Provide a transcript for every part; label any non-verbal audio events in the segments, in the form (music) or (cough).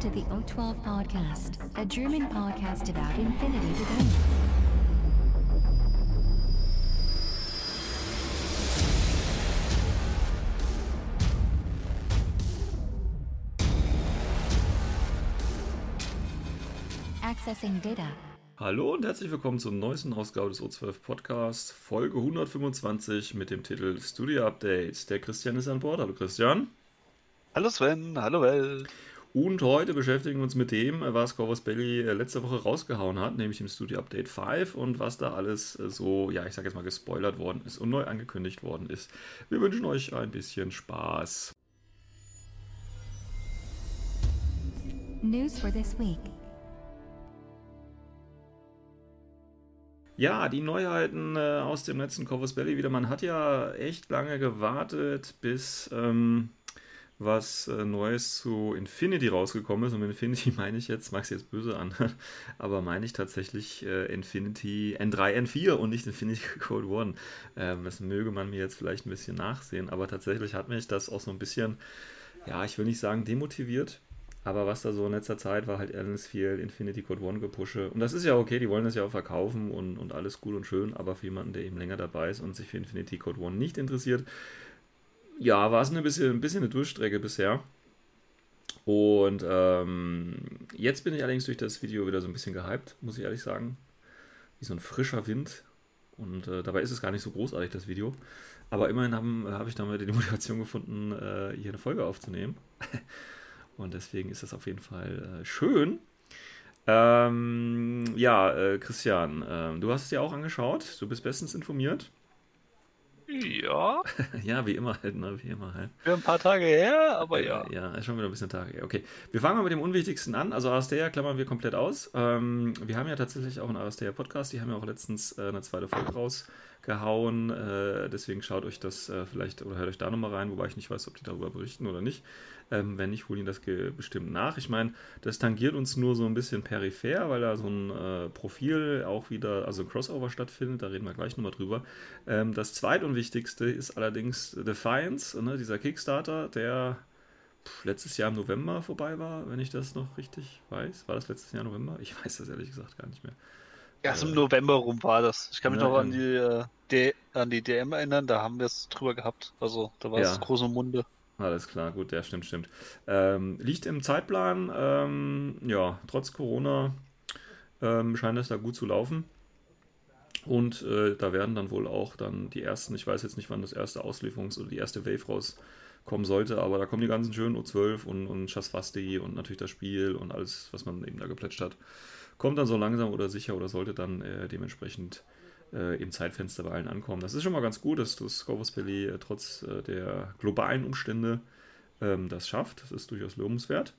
Welcome to the O12 Podcast, a German podcast about infinity to go. Accessing data. Hallo und herzlich willkommen zur neuesten Ausgabe des O12 Podcasts, Folge 125 mit dem Titel Studio Update. Der Christian ist an Bord. Hallo Christian. Hallo Sven, hallo Welt. Und heute beschäftigen wir uns mit dem, was Corvus Belly äh, letzte Woche rausgehauen hat, nämlich dem Studio Update 5 und was da alles äh, so, ja, ich sag jetzt mal, gespoilert worden ist und neu angekündigt worden ist. Wir wünschen euch ein bisschen Spaß. News for this week. Ja, die Neuheiten äh, aus dem letzten Corvus Belly wieder. Man hat ja echt lange gewartet, bis ähm, was äh, Neues zu Infinity rausgekommen ist. Und mit Infinity (laughs) meine ich jetzt, mag es jetzt böse an, (laughs) aber meine ich tatsächlich äh, Infinity N3, N4 und nicht Infinity (laughs) Cold One. Ähm, das möge man mir jetzt vielleicht ein bisschen nachsehen, aber tatsächlich hat mich das auch so ein bisschen, ja, ich will nicht sagen demotiviert. Aber was da so in letzter Zeit war, halt alles viel Infinity Code One gepushe. Und das ist ja okay, die wollen das ja auch verkaufen und, und alles gut und schön. Aber für jemanden, der eben länger dabei ist und sich für Infinity Code One nicht interessiert, ja, war es ein bisschen, ein bisschen eine Durchstrecke bisher. Und ähm, jetzt bin ich allerdings durch das Video wieder so ein bisschen gehypt, muss ich ehrlich sagen. Wie so ein frischer Wind. Und äh, dabei ist es gar nicht so großartig, das Video. Aber immerhin habe hab ich damit die Motivation gefunden, äh, hier eine Folge aufzunehmen. (laughs) Und deswegen ist das auf jeden Fall äh, schön. Ähm, ja, äh, Christian, ähm, du hast es dir auch angeschaut. Du bist bestens informiert. Ja. (laughs) ja, wie immer halt, ne? Wie immer halt. Für ein paar Tage her, aber ja. Ja, ist schon wieder ein bisschen Tage her. Okay. Wir fangen mal mit dem Unwichtigsten an. Also Aristea klammern wir komplett aus. Ähm, wir haben ja tatsächlich auch einen Aristea Podcast. Die haben ja auch letztens äh, eine zweite Folge rausgehauen. Äh, deswegen schaut euch das äh, vielleicht oder hört euch da nochmal rein, wobei ich nicht weiß, ob die darüber berichten oder nicht. Ähm, wenn nicht, holen die das bestimmt nach. Ich meine, das tangiert uns nur so ein bisschen peripher, weil da so ein äh, Profil auch wieder, also ein Crossover stattfindet. Da reden wir gleich nochmal drüber. Ähm, das zweitunwichtigste ist allerdings Defiance, ne, dieser Kickstarter, der pff, letztes Jahr im November vorbei war, wenn ich das noch richtig weiß. War das letztes Jahr November? Ich weiß das ehrlich gesagt gar nicht mehr. Ja, im November rum war das. Ich kann mich ja, noch an die, äh, D an die DM erinnern, da haben wir es drüber gehabt. Also da war es ja. große Munde. Alles klar, gut, der stimmt, stimmt. Ähm, liegt im Zeitplan, ähm, ja, trotz Corona ähm, scheint es da gut zu laufen. Und äh, da werden dann wohl auch dann die ersten, ich weiß jetzt nicht, wann das erste Auslieferungs- oder die erste Wave rauskommen sollte, aber da kommen die ganzen schönen O12 und, und Chasfasti und natürlich das Spiel und alles, was man eben da geplätscht hat. Kommt dann so langsam oder sicher oder sollte dann äh, dementsprechend äh, im Zeitfenster bei allen ankommen. Das ist schon mal ganz gut, dass das Corvus Belly äh, trotz äh, der globalen Umstände ähm, das schafft. Das ist durchaus lobenswert.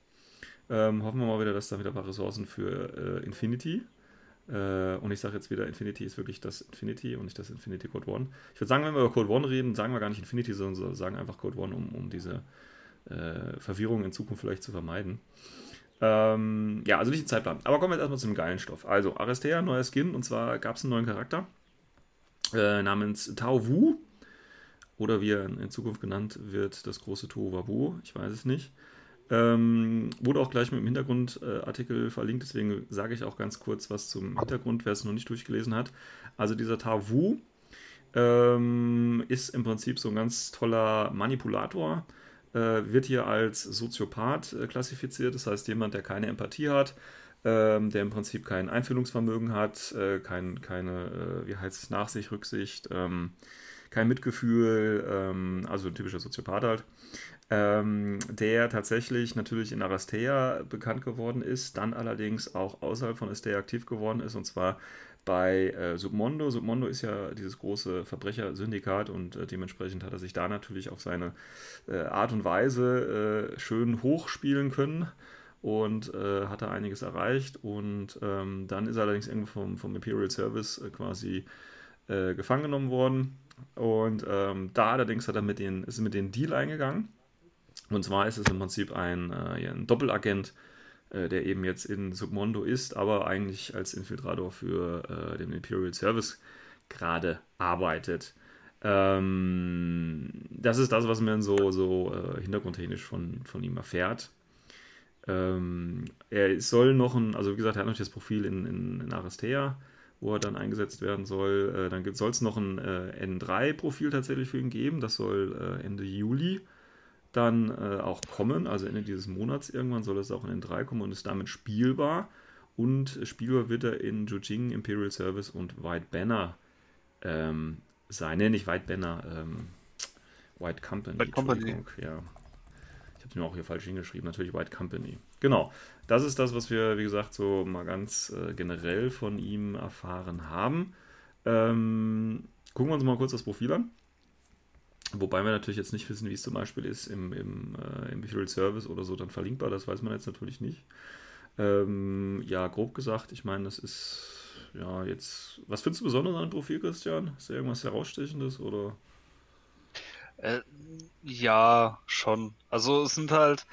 Ähm, hoffen wir mal wieder, dass da wieder ein paar Ressourcen für äh, Infinity. Äh, und ich sage jetzt wieder, Infinity ist wirklich das Infinity und nicht das Infinity Code One. Ich würde sagen, wenn wir über Code One reden, sagen wir gar nicht Infinity, sondern sagen einfach Code One, um, um diese äh, Verwirrung in Zukunft vielleicht zu vermeiden. Ähm, ja, also nicht den Zeitplan. Aber kommen wir jetzt erstmal zu dem geilen Stoff. Also, Arestea, neuer Skin, und zwar gab es einen neuen Charakter äh, namens Tao Wu. Oder wie er in Zukunft genannt wird, das große Tohuwabu. Ich weiß es nicht. Ähm, wurde auch gleich mit dem Hintergrundartikel äh, verlinkt, deswegen sage ich auch ganz kurz was zum Hintergrund, wer es noch nicht durchgelesen hat. Also dieser Tao Wu ähm, ist im Prinzip so ein ganz toller Manipulator, wird hier als Soziopath äh, klassifiziert, das heißt jemand, der keine Empathie hat, ähm, der im Prinzip kein Einfühlungsvermögen hat, äh, kein, keine, äh, wie heißt es, Nachsicht, Rücksicht, ähm, kein Mitgefühl, ähm, also ein typischer Soziopath halt, der tatsächlich natürlich in Arastea bekannt geworden ist, dann allerdings auch außerhalb von Astea aktiv geworden ist, und zwar bei äh, Submondo. Submondo ist ja dieses große Verbrechersyndikat und äh, dementsprechend hat er sich da natürlich auf seine äh, Art und Weise äh, schön hochspielen können und äh, hat da einiges erreicht. Und ähm, dann ist er allerdings irgendwo vom, vom Imperial Service äh, quasi gefangen genommen worden. Und ähm, da allerdings hat er mit den, ist mit den Deal eingegangen. Und zwar ist es im Prinzip ein, ein Doppelagent, äh, der eben jetzt in Submondo ist, aber eigentlich als Infiltrator für äh, den Imperial Service gerade arbeitet. Ähm, das ist das, was man so, so hintergrundtechnisch von, von ihm erfährt. Ähm, er soll noch ein, also wie gesagt, er hat noch das Profil in, in, in Aristea, wo er dann eingesetzt werden soll. Äh, dann soll es noch ein äh, N3-Profil tatsächlich für ihn geben. Das soll äh, Ende Juli dann äh, auch kommen. Also Ende dieses Monats irgendwann soll es auch in N3 kommen und ist damit spielbar. Und spielbar wird er in Jujing, Imperial Service und White Banner ähm, sein. Ne, nicht White Banner, ähm, White Company. White Company. Ja. Ich habe mir auch hier falsch hingeschrieben, natürlich White Company. Genau. Das ist das, was wir, wie gesagt, so mal ganz äh, generell von ihm erfahren haben. Ähm, gucken wir uns mal kurz das Profil an. Wobei wir natürlich jetzt nicht wissen, wie es zum Beispiel ist im, im, äh, im Imperial Service oder so dann verlinkbar, das weiß man jetzt natürlich nicht. Ähm, ja, grob gesagt, ich meine, das ist ja jetzt. Was findest du besonders an dem Profil, Christian? Ist da irgendwas herausstechendes oder? Äh, ja, schon. Also es sind halt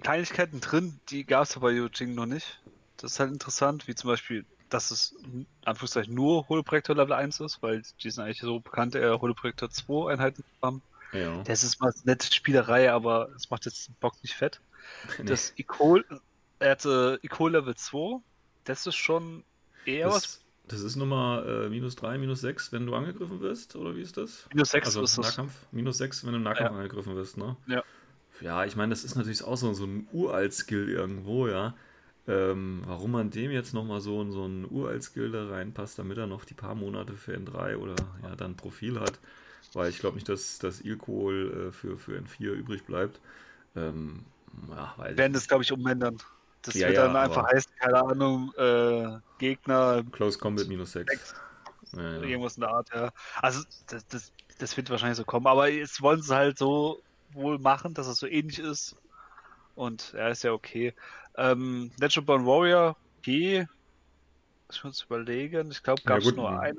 Kleinigkeiten drin, die gab es bei Yujing noch nicht. Das ist halt interessant, wie zum Beispiel, dass es in Anführungszeichen nur Holoprojektor Level 1 ist, weil die sind eigentlich so bekannt, eher Holoprojektor 2 Einheiten haben. Ja. Das ist mal eine nette Spielerei, aber es macht jetzt den Bock nicht fett. (laughs) Nee. Das Icol, er hatte Icol Level 2, das ist schon eher was. Das, das ist Nummer äh, minus 3, minus 6, wenn du angegriffen wirst, oder wie ist das? Minus 6 Also ist das. Nahkampf, minus 6, wenn du im Nahkampf Ja. angegriffen wirst, ne? Ja. Ja, ich meine, das ist natürlich auch so, so ein Uralt-Skill irgendwo, ja. Ähm, warum man dem jetzt nochmal so, so ein Uralt-Skill da reinpasst, damit er noch die paar Monate für N3 oder ja dann Profil hat, weil ich glaube nicht, dass das Ilkohl äh, für, für N4 übrig bleibt. Ähm, ja, werden das, glaube ich, umändern. Das Ja, wird ja, dann einfach aber- heißen, keine Ahnung, äh, Gegner, Close Combat minus 6. Sechs. Ja, ja. irgendwas in der Art, ja. Also, das, das, das wird wahrscheinlich so kommen. Aber jetzt wollen sie halt so wohl machen, dass es so ähnlich ist. Und ja, ist ja okay. Ähm, Natural Born Warrior, okay. Ich muss überlegen. Ich glaube, Ja, gab es gut, nur eine,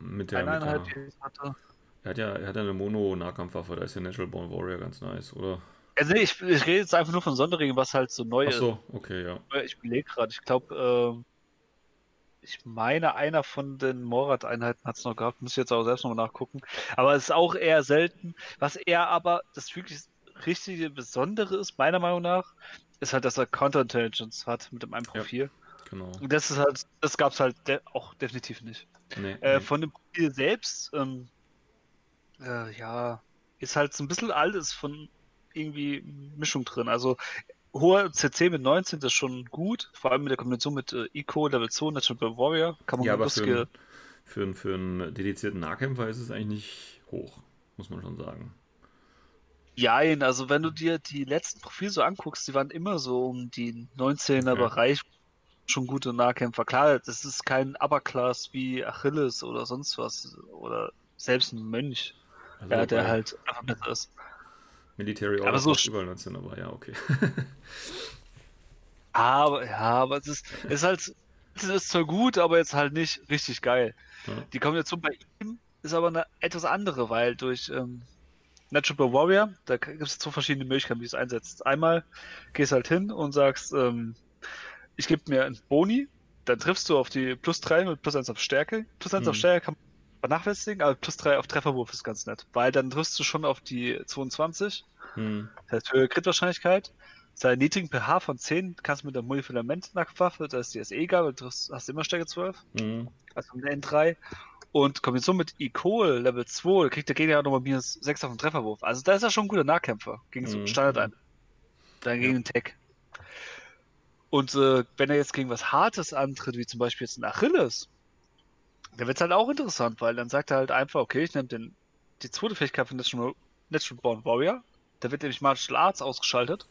Mit der, eine mit Einheit, der, die ich hatte. er hat ja, er hat ja eine Mono-Nahkampfwaffe, da ist der Natural Born Warrior ganz nice, oder? Also, nee, ich, ich rede jetzt einfach nur von Sonderringen, was halt so neu Ach ist. so, okay, ja. Ich überlege gerade, ich glaube, ähm, ich meine, einer von den Morat-Einheiten hat es noch gehabt, muss ich jetzt auch selbst nochmal nachgucken. Aber es ist auch eher selten. Was er aber das wirklich richtige Besondere ist, meiner Meinung nach, ist halt, dass er Counterintelligence hat mit dem einem Ja. Profil. Genau. Und das ist halt, das gab es halt de auch definitiv nicht. Nee, Äh, nee. von dem Profil selbst, ähm, äh, ja, ist halt so ein bisschen alles von irgendwie Mischung drin. Also hoher CC mit 19 ist schon gut, vor allem mit der Kombination mit äh, Eco, Level 2, Natural Warrior, kann man Ja, aber lustige. für, einen- für, einen- für einen dedizierten Nahkämpfer ist es eigentlich nicht hoch, muss man schon sagen. Jein, also wenn du dir die letzten Profile so anguckst, die waren immer so um die 19er Okay. Bereich schon gute Nahkämpfer. Klar, das ist kein Upper-Class wie Achilles oder sonst was oder selbst ein Mönch, Also ja, der halt einfach besser ist. Military Aber Order so überall 19, aber ja, okay. (laughs) Aber ja, aber es ist, es ist halt, es ist zwar gut, aber jetzt halt nicht richtig geil. Ja. Die Kombination bei ihm ist aber eine etwas andere, weil durch ähm, Natural Warrior, da gibt es zwei verschiedene Möglichkeiten, wie du es einsetzt. Einmal gehst halt hin und sagst, ähm, ich gebe mir einen Boni, dann triffst du auf die plus 3 mit plus 1 auf Stärke. Plus 1 auf Mhm. Stärke kann man vernachlässigen, aber plus 3 auf Trefferwurf ist ganz nett, weil dann triffst du schon auf die 22 Hm. das heißt, höhere Crit-Wahrscheinlichkeit. Sei niedrigen pH von 10 kannst du mit der Multifilament-Nacktwaffe, das ist die SE-Gabe, du hast hast immer Stärke 12, Hm. also eine N3. Und Kombination mit Icol Level 2, da kriegt der Gegner auch nochmal minus 6 auf den Trefferwurf. Also da ist er schon ein guter Nahkämpfer gegen so Mhm. Standard ein. Dann gegen den Tech. Und äh, wenn er jetzt gegen was Hartes antritt, wie zum Beispiel jetzt ein Achilles, dann wird es halt auch interessant, weil dann sagt er halt einfach, okay, ich nehme den, die zweite Fähigkeit von Natural, Natural Born Warrior, da wird nämlich Martial Arts ausgeschaltet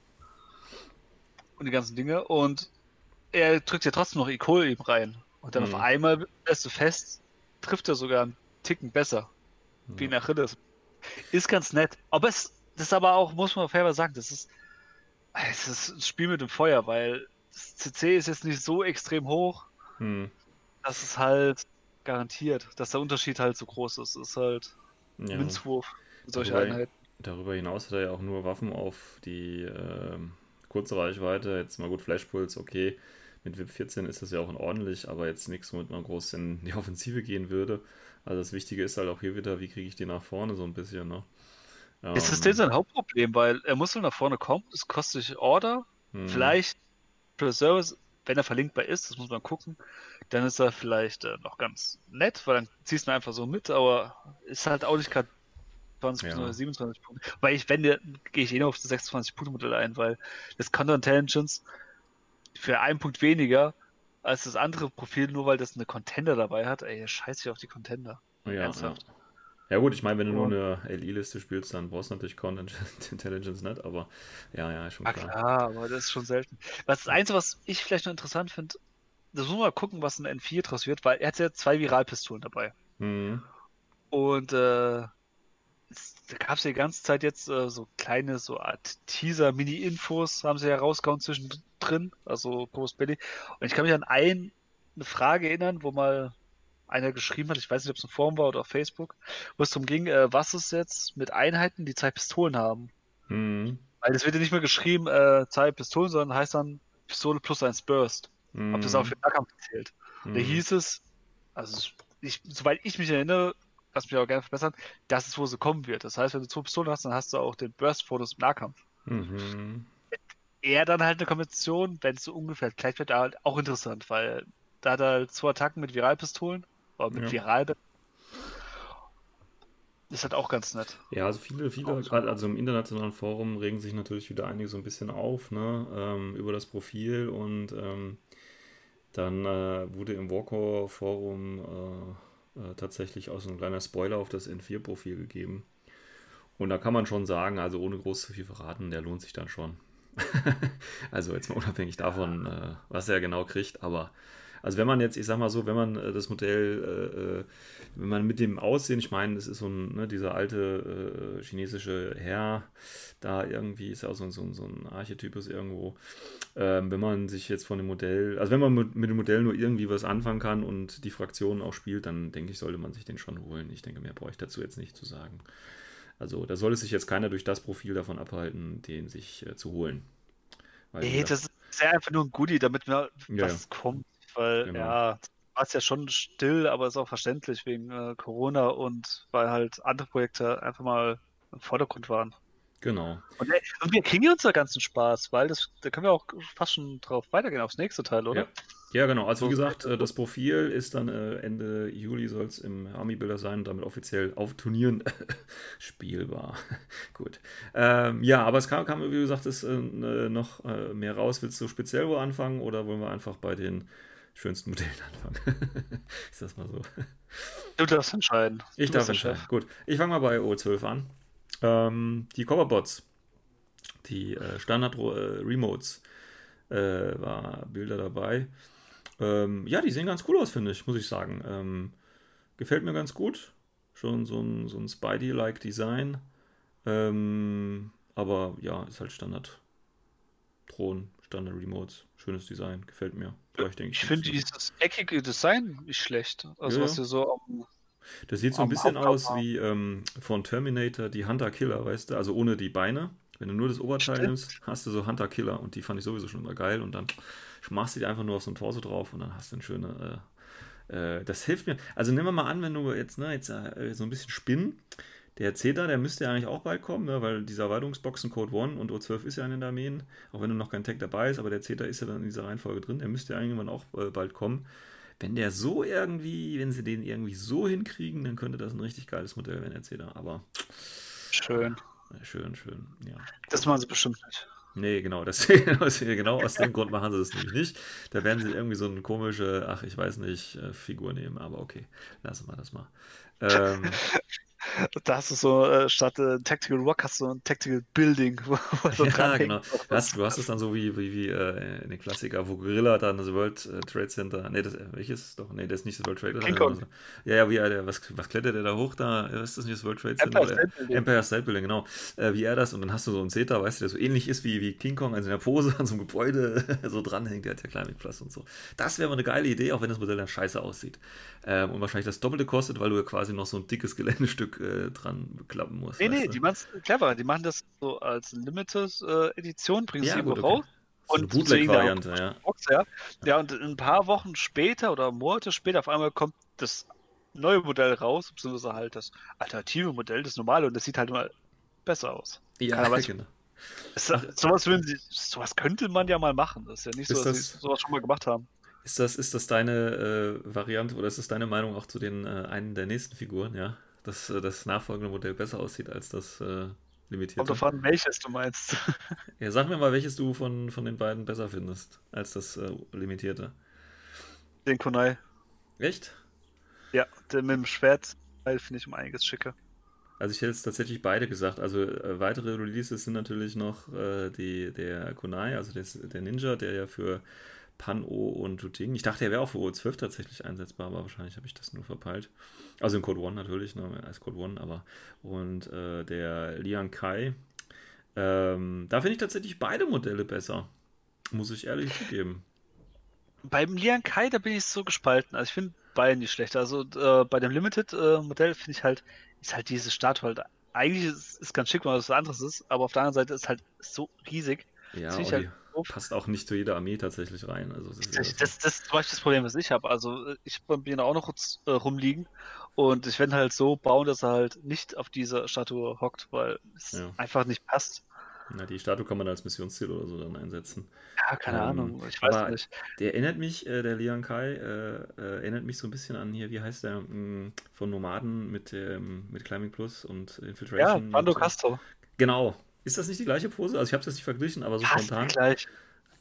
und die ganzen Dinge und er drückt ja trotzdem noch Icol eben rein. Und dann Mhm. auf einmal lässt du fest, trifft er sogar einen Ticken besser, wie ein Achilles. Ist ganz nett. Aber es das ist aber auch, muss man fairerweise sagen, das ist, es ist ein Spiel mit dem Feuer, weil das CC ist jetzt nicht so extrem hoch, Hm. dass es halt garantiert, dass der Unterschied halt so groß ist. Es ist halt Ja. Münzwurf mit solchen Wobei- Einheiten. Darüber hinaus hat er ja auch nur Waffen auf die ähm, kurze Reichweite. Jetzt mal gut, Flashpuls, okay. Mit VIP 14 ist das ja auch in ordentlich, aber jetzt nichts, womit man groß in die Offensive gehen würde. Also das Wichtige ist halt auch hier wieder, wie kriege ich die nach vorne so ein bisschen, ne? Das ist Ähm, denn sein Hauptproblem, weil er muss nach vorne kommen, es kostet sich Order Hm. Vielleicht für Service, wenn er verlinkbar ist, das muss man gucken, dann ist er vielleicht äh, noch ganz nett, weil dann ziehst du ihn einfach so mit, aber ist halt auch nicht gerade 20 Ja. oder 27 Punkte. Weil ich, wenn gehe ich eh noch auf das 26 Punkte Modell ein, weil das Counter Intelligence für einen Punkt weniger als das andere Profil, nur weil das eine Contender dabei hat, ey, scheiße ich auf die Contender. Ja, ja. Ernsthaft. ja gut, ich meine, wenn du nur Ja. eine LI-Liste spielst, dann brauchst du natürlich Content (laughs) Intelligence nicht, aber ja, ja, schon Ah, klar. klar, aber das ist schon selten. Was das Einzige, was ich vielleicht noch interessant finde, das muss man mal gucken, was ein N4 draus wird, weil er hat ja zwei Viralpistolen dabei. Mhm. Und äh, da gab es ja die ganze Zeit jetzt äh, so kleine, so Art Teaser, Mini-Infos, haben sie ja rausgehauen zwischendrin, also Post Billy. Und ich kann mich an ein, eine Frage erinnern, wo mal einer geschrieben hat, ich weiß nicht, ob es ein Forum war oder auf Facebook, wo es darum ging, äh, was ist jetzt mit Einheiten, die zwei Pistolen haben? Mhm. Weil es wird ja nicht mehr geschrieben, äh, zwei Pistolen, sondern heißt dann Pistole plus eins Burst. Ob das auch für den Nahkampf zählt. Da Mhm. hieß es, also ich, soweit ich mich erinnere, lass mich aber gerne verbessern, das ist, wo sie kommen wird. Das heißt, wenn du zwei Pistolen hast, dann hast du auch den Burst-Fotos im Nahkampf. Mhm. Eher dann halt eine Kombination, wenn es so ungefähr gleich wird, halt auch interessant, weil da hat er zwei Attacken mit Viralpistolen, oder mit Ja. Viral. Ist halt auch ganz nett. Ja, also viele, viele, Auch gerade also im internationalen Forum regen sich natürlich wieder einige so ein bisschen auf, ne, ähm, über das Profil und ähm, dann äh, wurde im Warcore-Forum äh, äh, tatsächlich auch so ein kleiner Spoiler auf das N4-Profil gegeben. Und da kann man schon sagen, also ohne groß zu viel verraten, der lohnt sich dann schon. (laughs) also jetzt mal unabhängig davon, äh, was er genau kriegt, aber also wenn man jetzt, ich sag mal so, wenn man äh, das Modell, äh, äh, wenn man mit dem Aussehen, ich meine, das ist so ein, ne, dieser alte äh, chinesische Herr, da irgendwie ist ja auch so, ein- so, so ein Archetypus irgendwo. Ähm, wenn man sich jetzt von dem Modell, also wenn man mit, mit dem Modell nur irgendwie was anfangen kann und die Fraktionen auch spielt, dann denke ich, sollte man sich den schon holen. Ich denke, mehr brauche ich dazu jetzt nicht zu sagen. Also da sollte sich jetzt keiner durch das Profil davon abhalten, den sich äh, zu holen. Weil, Nee, das ist ja einfach nur ein Goodie, damit mir Ja, was kommt. Weil, Genau. ja, war es ja schon still, aber ist auch verständlich wegen äh, Corona und weil halt andere Projekte einfach mal im Vordergrund waren. genau. Und, ey, und wir kriegen ja unseren ganzen Spaß, weil das, da können wir auch fast schon drauf weitergehen, aufs nächste Teil, oder? Ja. Ja, genau. Also wie So. gesagt, äh, das Profil ist dann äh, Ende Juli soll es im Army-Bilder sein, damit offiziell auf Turnieren (laughs) spielbar. (laughs) Gut. Ähm, ja, aber es kam, kam wie gesagt, ist, äh, noch äh, mehr raus. Willst du speziell wo anfangen oder wollen wir einfach bei den schönsten Modellen anfangen? (laughs) ist das mal so? Du darfst entscheiden. Ich darf entscheiden. Gut, ich fange mal bei O12 an. Ähm, die Coverbots, die äh, Standard-Remotes, äh, war Bilder dabei. Ähm, ja, die sehen ganz cool aus, finde ich, muss ich sagen. Ähm, gefällt mir ganz gut. Schon so ein, so ein Spidey-like Design. Ähm, aber ja, ist halt Standard. Thron, Standard Remotes. Schönes Design, gefällt mir. Ich, denke Ich finde dieses eckige Design nicht schlecht. Also Ja, was so am Das sieht so ein bisschen Hauptcover. aus wie ähm, von Terminator die Hunter Killer, weißt du? Also ohne die Beine. Wenn du nur das Oberteil Stimmt. nimmst, hast du so Hunter Killer und die fand ich sowieso schon immer geil und dann machst du die einfach nur auf so ein Torso drauf und dann hast du eine schöne. Äh, äh, das hilft mir. Also nehmen wir mal an, wenn du jetzt, ne, jetzt äh, so ein bisschen spinnen. Der Zeta, der müsste ja eigentlich auch bald kommen, ne, weil dieser Erweiterungsboxen Code 1 und O12 ist ja in den Armeen, auch wenn du noch kein Tag dabei ist, aber der Zeta ist ja dann in dieser Reihenfolge drin, der müsste ja irgendwann auch äh, bald kommen. Wenn der so irgendwie, wenn sie den irgendwie so hinkriegen, dann könnte das ein richtig geiles Modell werden, der Zeta. Aber schön. schön, schön, ja. Das machen sie bestimmt nicht. Nee, genau, (laughs) das, genau aus dem Grund machen sie das nämlich nicht. Da werden sie irgendwie so eine komische, ach, ich weiß nicht, äh, Figur nehmen, aber okay, lassen wir das mal. Ähm, (laughs) (laughs) Da hast du so, äh, statt äh, Tactical Rock hast du ein Tactical Building. (laughs) Wo, wo so ja, genau. Du hast, du hast es dann so wie, wie, wie äh, in den Klassiker, wo Gorilla dann das World äh, Trade Center, nee, das, äh, welches? Doch, nee, das ist nicht das World Trade Center. King Kong. sondern so- Ja, ja, wie er, was, was klettert er da hoch da? Ist das nicht das World Trade Center? Empire State Building. Empire State Building, genau. Wie er das, und dann hast du so einen Zeta, weißt du, der so ähnlich ist wie, wie King Kong, also in der Pose (laughs) an so einem Gebäude so dranhängt, der hat ja Climbing Plus und so. Das wäre mal eine geile Idee, auch wenn das Modell dann scheiße aussieht. Ähm, und wahrscheinlich das Doppelte kostet, weil du ja quasi noch so ein dickes Geländestück äh, dran klappen musst. Nee, nee, du? die machen es clever. Die machen das so als Limited-Edition, bringen sie ja, irgendwo gut, raus. So Und Bootleg-Variante, ja. Box, ja. ja, und ein paar Wochen später oder Monate später auf einmal kommt das neue Modell raus, beziehungsweise halt das alternative Modell, das normale, und das sieht halt mal besser aus. Ja, weiß, genau. Ist sowas, sie, sowas könnte man ja mal machen. Das ist ja nicht so, dass das- sie sowas schon mal gemacht haben. Ist das, ist das deine äh, Variante oder ist das deine Meinung auch zu den äh, einen der nächsten Figuren, ja? Dass äh, das nachfolgende Modell besser aussieht als das äh, Kommt limitierte? drauf an, welches du meinst. (laughs) Ja, sag mir mal, welches du von, von den beiden besser findest als das äh, limitierte. Den Kunai. Echt? Ja, der mit dem Schwert weil finde ich um einiges schicker. Also ich hätte jetzt tatsächlich beide gesagt. Also äh, weitere Releases sind natürlich noch äh, die, der Kunai, also des, der Ninja, der ja für Pan-O und Juting. Ich dachte, er wäre auch für O12 tatsächlich einsetzbar, aber wahrscheinlich habe ich das nur verpeilt. Also in Code One natürlich, ne, als Code One, aber und äh, der Liang Kai. Ähm, da finde ich tatsächlich beide Modelle besser. Muss ich ehrlich zugeben. Beim Lian Kai, da bin ich so gespalten. Also ich finde beide nicht schlecht. Also äh, bei dem Limited-Modell finde ich halt, ist halt diese Statue halt, eigentlich ist, ist ganz schick, weil das was anderes ist, aber auf der anderen Seite ist halt so riesig. Ja, Das finde ich halt doof. passt auch nicht zu jeder Armee tatsächlich rein. Also das ist ja Das, das, das ist zum Beispiel das Problem, was ich habe. Also ich bin auch noch kurz, äh, rumliegen und ich werde halt so bauen, dass er halt nicht auf dieser Statue hockt, weil es Ja. einfach nicht passt. Na, die Statue kann man als Missionsziel oder so dann einsetzen. Ja, keine Ähm, Ahnung, ich weiß nicht. Der erinnert mich, äh, der Liang Kai, äh, äh, erinnert mich so ein bisschen an hier, wie heißt der, mh, von Nomaden mit, ähm, mit Climbing Plus und Ja, Infiltration. Bando und, äh, Castro. Genau. Ist das nicht die gleiche Pose? Also ich habe es jetzt nicht verglichen, aber so Fast spontan. die gleiche.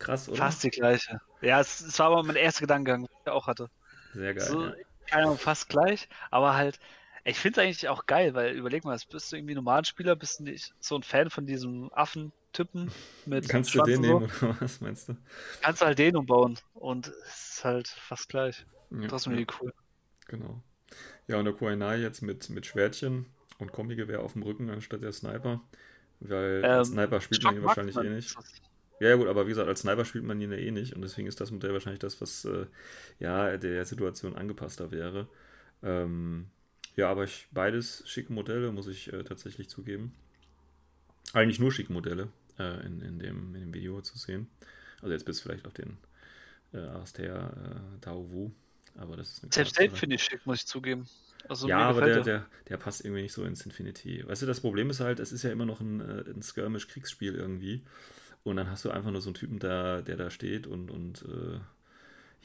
Krass, oder? Fast die gleiche. Ja, es, es war aber mein erster Gedankengang, den ich auch hatte. Sehr geil. So, ja. keine Ahnung, fast gleich, aber halt, ich finde es eigentlich auch geil, weil überleg mal, bist du irgendwie Nomadenspieler, bist du nicht so ein Fan von diesem Affentypen (laughs) mit Kannst du den und so, nehmen oder was meinst du? kannst du halt den umbauen und es ist halt fast gleich. Ja, Trotzdem ja, cool. genau. Ja, und der Kuainai jetzt mit, mit Schwertchen und Kombigewehr auf dem Rücken anstatt der Sniper. Weil als Ähm, Sniper spielt man ihn wahrscheinlich Marksman eh nicht. Ja, gut, aber wie gesagt, als Sniper spielt man ihn ja eh nicht und deswegen ist das Modell wahrscheinlich das, was äh, ja der Situation angepasster wäre. Ähm, ja, aber ich, beides schicke Modelle, muss ich äh, tatsächlich zugeben. Eigentlich nur schicke Modelle äh, in, in, dem, in dem Video zu sehen. Also jetzt bis vielleicht auf den äh, Aster äh, Tao Wu, aber das ist eine Selbst den finde ich schick, muss ich zugeben. Also Ja, mir aber der, der, der passt irgendwie nicht so ins Infinity. Weißt du, das Problem ist halt, es ist ja immer noch ein, äh, ein Skirmish-Kriegsspiel irgendwie. Und dann hast du einfach nur so einen Typen, der, der da steht und, und äh,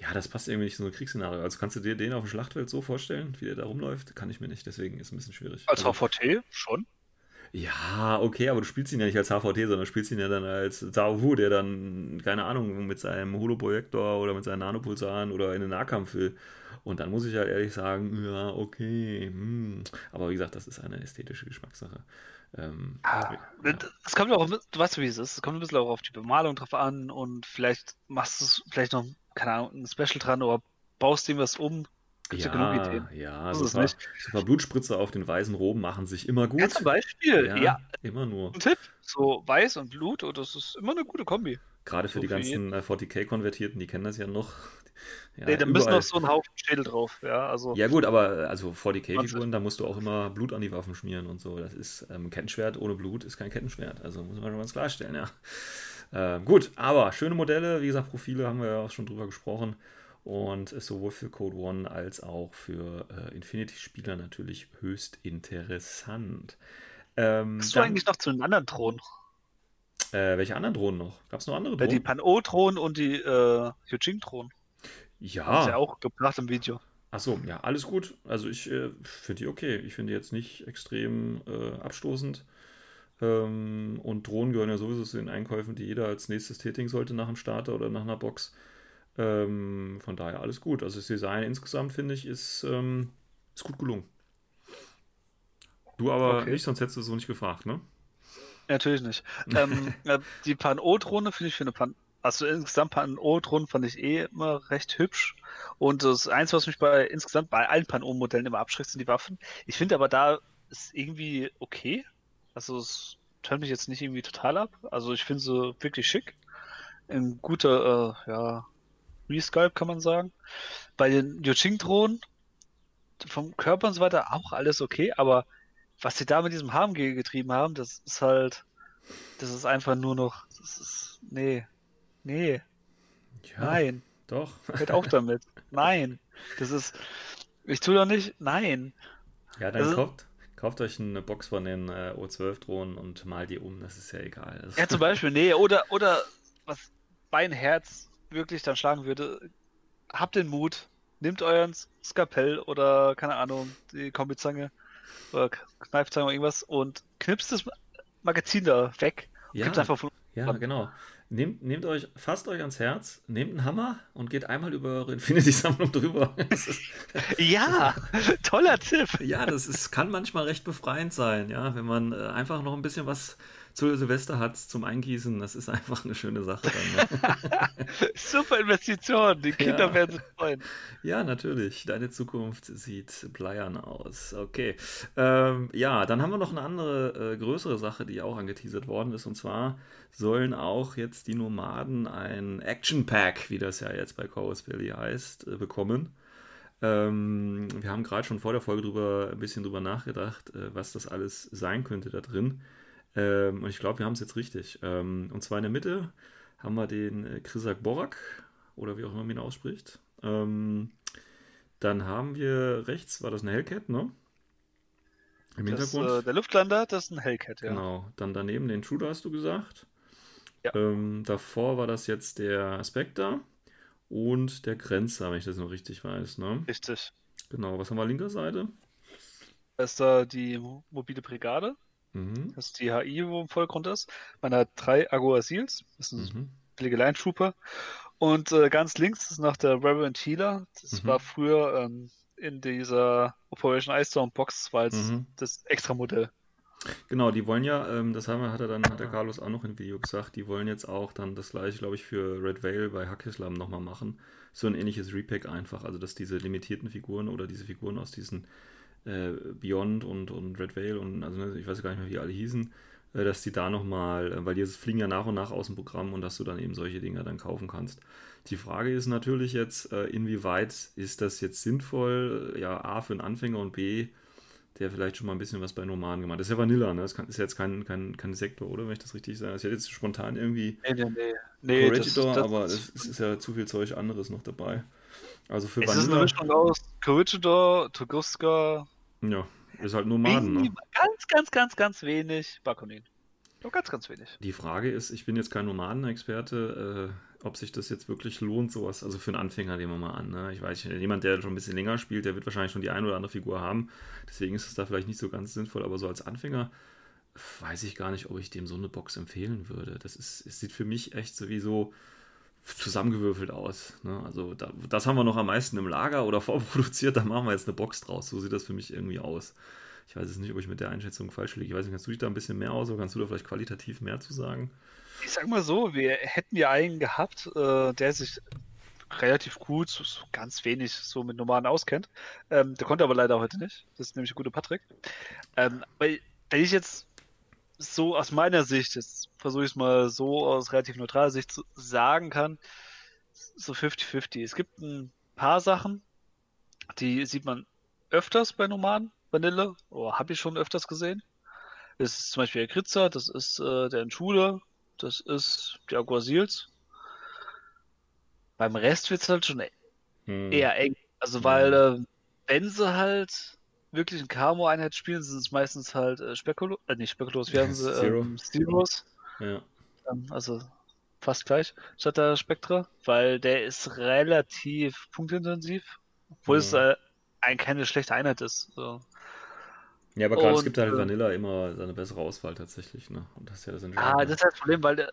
ja, das passt irgendwie nicht in so ein Kriegsszenario. Also kannst du dir den auf dem Schlachtfeld so vorstellen, wie der da rumläuft? Kann ich mir nicht, deswegen ist es ein bisschen schwierig. Als Also, HVT schon. Ja, okay, aber du spielst ihn ja nicht als HVT, sondern spielst ihn ja dann als Zhao Wu, der dann, keine Ahnung, mit seinem Holoprojektor oder mit seinen Nanopulsaren oder in den Nahkampf will. Und dann muss ich halt ehrlich sagen, ja, okay. Hm. Aber wie gesagt, das ist eine ästhetische Geschmackssache. Ähm, Ah, ja. Es kommt auch, du weißt wie es ist. Es kommt ein bisschen auch auf die Bemalung drauf an und vielleicht machst du es vielleicht noch, keine Ahnung, ein Special dran oder baust dem was um. Gibt's ja genug Ideen. ja, ist es super, nicht. super Blutspritzer auf den weißen Roben machen sich immer gut. Ja, zum Beispiel. Ja, Ja, immer nur. ein Tipp. So weiß und Blut, oh, das ist immer eine gute Kombi. Gerade für so die für ganzen äh, 40k-Konvertierten, die kennen das ja noch. (laughs) Ja, nee, da müssen noch so ein Haufen Schädel drauf. Ja, also. Ja gut, aber äh, also 40k-Figuren, da musst du auch immer Blut an die Waffen schmieren und so. Das ist ähm, Kettenschwert ohne Blut ist kein Kettenschwert. Also muss man schon ganz klarstellen, ja. (laughs) Ähm, gut, aber schöne Modelle, wie gesagt, Profile haben wir ja auch schon drüber gesprochen. Und ist sowohl für Code One als auch für äh, Infinity-Spieler natürlich höchst interessant. Ähm, Hast du dann- eigentlich noch zu den anderen Drohnen? äh, welche anderen Drohnen noch? Gab es noch andere Ja, die Drohnen? Pan-O-Drohnen und die äh, Yujing-Drohnen. Haben sie ja Ja, auch gebracht im Video. Achso, ja, alles gut. Also ich äh, finde die okay. Ich finde die jetzt nicht extrem äh, abstoßend. Ähm, und Drohnen gehören ja sowieso zu den Einkäufen, die jeder als nächstes tätigen sollte nach einem Starter oder nach einer Box. Ähm, von daher alles gut. Also das Design insgesamt, finde ich, ist, ähm, ist gut gelungen. Du aber Okay. nicht, sonst hättest du so nicht gefragt, ne? Natürlich nicht. (laughs) ähm, die Pan-O-Drohne finde ich für eine Pan. Also insgesamt Pan-O-Drohnen fand ich eh immer recht hübsch. Und das Einzige, was mich bei insgesamt bei allen Pan-O-Modellen immer abschreckt, sind die Waffen. Ich finde aber da ist irgendwie okay. Also es tönt mich jetzt nicht irgendwie total ab. Also ich finde sie wirklich schick. Ein guter, äh, ja, Resculpt kann man sagen. Bei den Yuching-Drohnen vom Körper und so weiter auch alles okay, aber was sie da mit diesem HMG getrieben haben, das ist halt, das ist einfach nur noch, das ist, nee, nee, Ja, nein, doch. (laughs) hört auf damit, nein, das ist, ich tue doch nicht, nein, Ja, dann Also- kauft, Kauft euch eine Box von den äh, O12-Drohnen und malt die um, das ist ja egal. Das Ja, zum Beispiel, nee, oder, oder was mein Herz wirklich dann schlagen würde, habt den Mut, nehmt euren Skapell oder, keine Ahnung, die Kombizange oder Kneifzange oder irgendwas und knipst das Magazin da weg. Ja. Einfach von Ja, genau. Nehmt, nehmt euch, fasst euch ans Herz, nehmt einen Hammer und geht einmal über eure Infinity-Sammlung (laughs) drüber. Ist, Ja, toller Tipp. ja, das ist, kann manchmal recht befreiend sein, ja, wenn man äh, einfach noch ein bisschen was zu Silvester hat zum Eingießen. Das ist einfach eine schöne Sache dann. Ne? (laughs) Super Investition. Die Kinder Ja. werden sich freuen. Ja, natürlich. Deine Zukunft sieht bleiern aus. Okay. Ähm, ja, dann haben wir noch eine andere, äh, größere Sache, die auch angeteasert worden ist. Und zwar sollen auch jetzt die Nomaden ein Action Pack, wie das ja jetzt bei Chaos Billy heißt, äh, bekommen. Ähm, wir haben gerade schon vor der Folge drüber, ein bisschen drüber nachgedacht, äh, was das alles sein könnte da drin. Ähm, und ich glaube, wir haben es jetzt richtig. Ähm, und zwar in der Mitte haben wir den äh, Krisak Borak, oder wie auch immer man ihn ausspricht. Ähm, dann haben wir rechts, war das eine Hellcat, ne? Im Das, Hintergrund. äh, der Luftlander, das ist ein Hellcat, ja. Genau. Dann daneben den Shooter hast du gesagt. Ja. Ähm, davor war das jetzt der Spectre und der Grenzer, wenn ich das noch richtig weiß, ne? Richtig. Genau. Was haben wir linker Seite? Das ist da die mo- mobile Brigade. Mhm. Das ist die HI, wo im Vordergrund ist. Man hat drei Agua Asils. Das ist ein Mhm. billige Line Trooper. Und äh, ganz links ist noch der Reverend Healer. Das Mhm. war früher ähm, in dieser Operation Ice Storm Box, weil es Mhm. das Extra-Modell. Genau, die wollen ja, ähm, das haben wir, hat er dann, hat der Carlos auch noch im Video gesagt, die wollen jetzt auch dann das gleiche, glaube ich, für Red Veil bei Hackislam nochmal machen. So ein ähnliches Repack einfach, also dass diese limitierten Figuren oder diese Figuren aus diesen äh, Beyond und, und Red Veil und also ne, ich weiß gar nicht mehr, wie die alle hießen, äh, dass die da nochmal, äh, weil die fliegen ja nach und nach aus dem Programm und dass du dann eben solche Dinger dann kaufen kannst. Die Frage ist natürlich jetzt, äh, inwieweit ist das jetzt sinnvoll, ja, A für einen Anfänger und B, der vielleicht schon mal ein bisschen was bei Nomaden gemacht hat. Das ist ja Vanilla, ne? Das kann, ist jetzt kein, kein, kein Sektor, oder? Wenn ich das richtig sage. Ich hätte jetzt spontan irgendwie Nee, nee, nee. nee das, Corregidor, das, aber es ist, ist ja zu viel Zeug anderes noch dabei. Also für es ist eine Vanilla, Mischung aus Corregidor, Tunguska, ja, ist halt Nomaden, ne? ganz, ganz, ganz, ganz wenig Bakunin. Nur ganz, ganz wenig. Die Frage ist, ich bin jetzt kein Nomadenexperte, äh, ob sich das jetzt wirklich lohnt, sowas. Also für einen Anfänger nehmen wir mal an. Ne? Ich weiß, jemand, der schon ein bisschen länger spielt, der wird wahrscheinlich schon die eine oder andere Figur haben. Deswegen ist es da vielleicht nicht so ganz sinnvoll. Aber so als Anfänger weiß ich gar nicht, ob ich dem so eine Box empfehlen würde. Das ist, es sieht für mich echt sowieso zusammengewürfelt aus. Ne? Also da, das haben wir noch am meisten im Lager oder (laughs) vorproduziert, da machen wir jetzt eine Box draus. So sieht das für mich irgendwie aus. Ich weiß jetzt nicht, ob ich mit der Einschätzung falsch liege. Ich weiß nicht, kannst du dich da ein bisschen mehr aus oder kannst du da vielleicht qualitativ mehr zu sagen? Ich sag mal so, wir hätten ja einen gehabt, äh, der sich relativ gut, so, so ganz wenig so mit Nomaden auskennt. Ähm, der konnte aber leider heute nicht. Das ist nämlich der gute Patrick. Ähm, weil, wenn ich jetzt so aus meiner Sicht, jetzt versuche ich es mal so aus relativ neutraler Sicht zu sagen kann, so 50-50. Es gibt ein paar Sachen, die sieht man öfters bei Nomaden, Vanille, oder habe ich schon öfters gesehen. Das ist zum Beispiel der Kritzer, das ist äh, der Entschule, das ist die Aguasils. Beim Rest wird es halt schon Hm. eher eng. Also, weil, äh, wenn sie halt wirklich eine Camo-Einheit spielen, sind es meistens halt äh, Spekulo, äh, nicht Spekulos, haben sie, (laughs) Zero. ähm, Zeros, Ja. ähm, also fast gleich, statt der Spektra, weil der ist relativ punktintensiv, obwohl es Ja. äh, ein, keine schlechte Einheit ist. So. ja, aber klar, es gibt halt äh, Vanilla immer seine bessere Auswahl tatsächlich. Ne? Und das ist ja das Ah, das ist halt das Problem, weil der,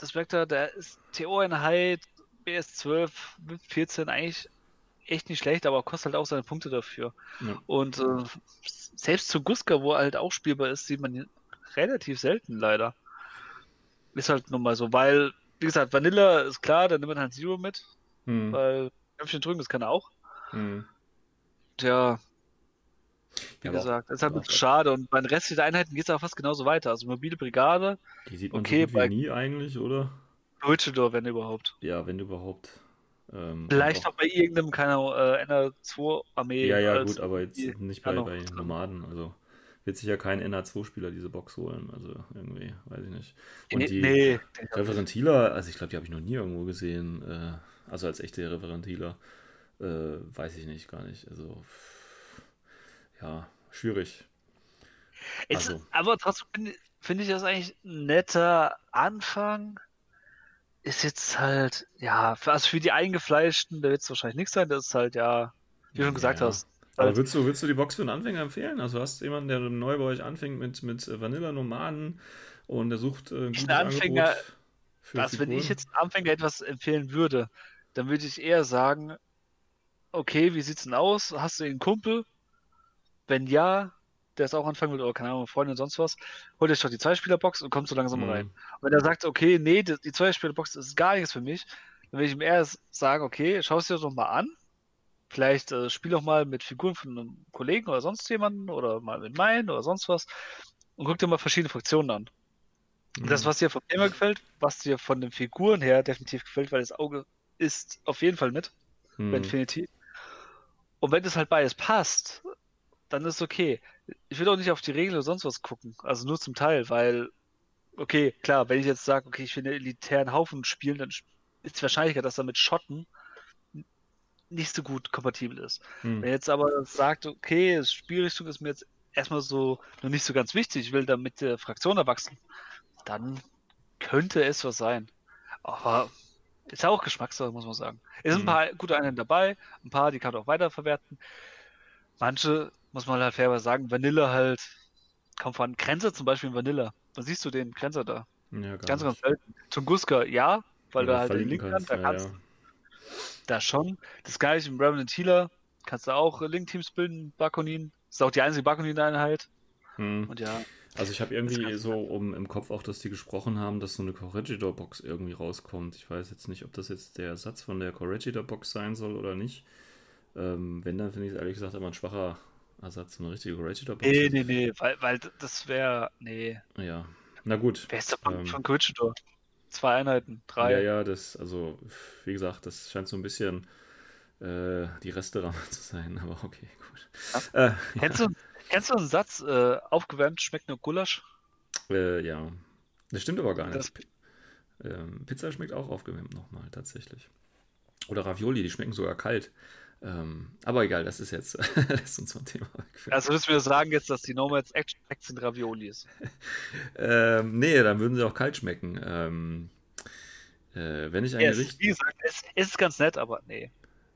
der Spectre, der ist TO-Einheit, BS12, mit 14 eigentlich echt nicht schlecht, aber kostet halt auch seine Punkte dafür. Ja. Und äh, selbst zu Guska, wo er halt auch spielbar ist, sieht man ihn relativ selten leider. Ist halt nun mal so, weil, wie gesagt, Vanilla ist klar, da nimmt man halt Zero mit, Hm. weil Kämpfchen drücken, das kann er auch. Hm. Tja, wie Ja, gesagt, das ist halt auch- schade und bei den restlichen Einheiten geht es auch fast genauso weiter. Also mobile Brigade, Die sieht man okay, so bei- nie eigentlich, oder? Witchador, wenn überhaupt. Ja, wenn überhaupt. Ähm, Vielleicht auch- bei irgendeinem, keine äh, NR2-Armee. Ja, ja, gut, aber jetzt die- nicht bei, bei. Nomaden. Also wird sich ja kein NH2-Spieler diese Box holen. Also irgendwie, weiß ich nicht. Und die nee. Referentieler, also ich glaube, die habe ich noch nie irgendwo gesehen. Äh, also als echte Referentieler. Äh, weiß ich nicht, gar nicht. Also ja, schwierig. Also. aber trotzdem finde find ich das eigentlich ein netter Anfang. Ist jetzt halt, ja, für, also für die Eingefleischten, da wird es wahrscheinlich nichts sein. Das ist halt, ja, wie du schon gesagt Ja. hast. Aber Halt, würdest du, würdest du die Box für einen Anfänger empfehlen? Also hast du jemanden, der neu bei euch anfängt mit, mit Vanilla Nomaden und der sucht äh, ein gutes Anfänger, Angebot für dass wenn ich jetzt einem Anfänger etwas empfehlen würde, dann würde ich eher sagen, okay, wie sieht's denn aus? Hast du einen Kumpel? Wenn ja, der ist auch anfangen will, oder keine Ahnung, Freunde und sonst was, holt euch doch die Zweispielerbox und kommt so langsam Mhm. rein. Und wenn er sagt, okay, nee, die, die Zweispielerbox ist gar nichts für mich, dann würde ich ihm eher sagen, okay, schau es dir doch mal an. Vielleicht äh, spiel doch mal mit Figuren von einem Kollegen oder sonst jemanden oder mal mit meinen oder sonst was und guck dir mal verschiedene Fraktionen an. Das, Mhm. was dir vom Thema gefällt, was dir von den Figuren her definitiv gefällt, weil das Auge ist auf jeden Fall mit, Mhm. definitiv. Und wenn das halt beides passt, dann ist okay. Ich will auch nicht auf die Regeln oder sonst was gucken, also nur zum Teil, weil, okay, klar, wenn ich jetzt sage, okay, ich will einen elitären Haufen spielen, dann ist die Wahrscheinlichkeit, dass er mit Schotten nicht so gut kompatibel ist. Wenn ihr jetzt aber sagt, okay, das Spielrichtung ist mir jetzt erstmal so noch nicht so ganz wichtig, ich will da mit der Fraktion erwachsen, dann könnte es was sein. Aber ist ja auch Geschmackssache, muss man sagen. Es sind Mhm. ein paar gute Einheiten dabei, ein paar, die kann man auch weiterverwerten. Manche, muss man halt fairerweise sagen, Vanilla halt, kommt von Grenze zum Beispiel in Vanilla. Dann siehst du den Grenzer da. Ja, Ganz, nicht. ganz selten. Tunguska, ja, weil Oder du halt den Link kannst, da ja, kannst ja. Da schon. Das gleiche im Revenant Healer. Kannst du auch äh, Link-Teams bilden, Bakonin. Ist auch die einzige Bakonin-Einheit. Hm. Und ja, Also ich habe irgendwie so um, im Kopf auch, dass die gesprochen haben, dass so eine Corregidor-Box irgendwie rauskommt. Ich weiß jetzt nicht, ob das jetzt der Ersatz von der Corregidor-Box sein soll oder nicht. Ähm, wenn, dann finde ich es ehrlich gesagt immer ein schwacher Ersatz, eine richtige Corregidor-Box. nee, nee, nee, weil, weil das wäre, nee, Ja, na gut. wer ist der von, Ähm. von Corregidor? Zwei Einheiten, drei. Ja, ja, das, also, wie gesagt, das scheint so ein bisschen äh, die Reste zu sein, aber okay, gut. Äh, (laughs) Kennst, du, kennst du einen Satz, äh, aufgewärmt schmeckt nur Gulasch? äh, ja, das stimmt aber gar nicht. Das, Ähm, Pizza schmeckt auch aufgewärmt nochmal, tatsächlich. Oder Ravioli, die schmecken sogar kalt. Ähm, aber egal, das ist jetzt, (laughs) lässt uns vom Thema wegführen. also du mir sagen jetzt, dass die Nomads Action Packs sind Raviolis? (laughs) Ähm, nee, dann würden sie auch kalt schmecken. Ähm, äh, wenn ich ein Ja, es Gericht. ist, wie gesagt, es, es ist ganz nett, aber nee.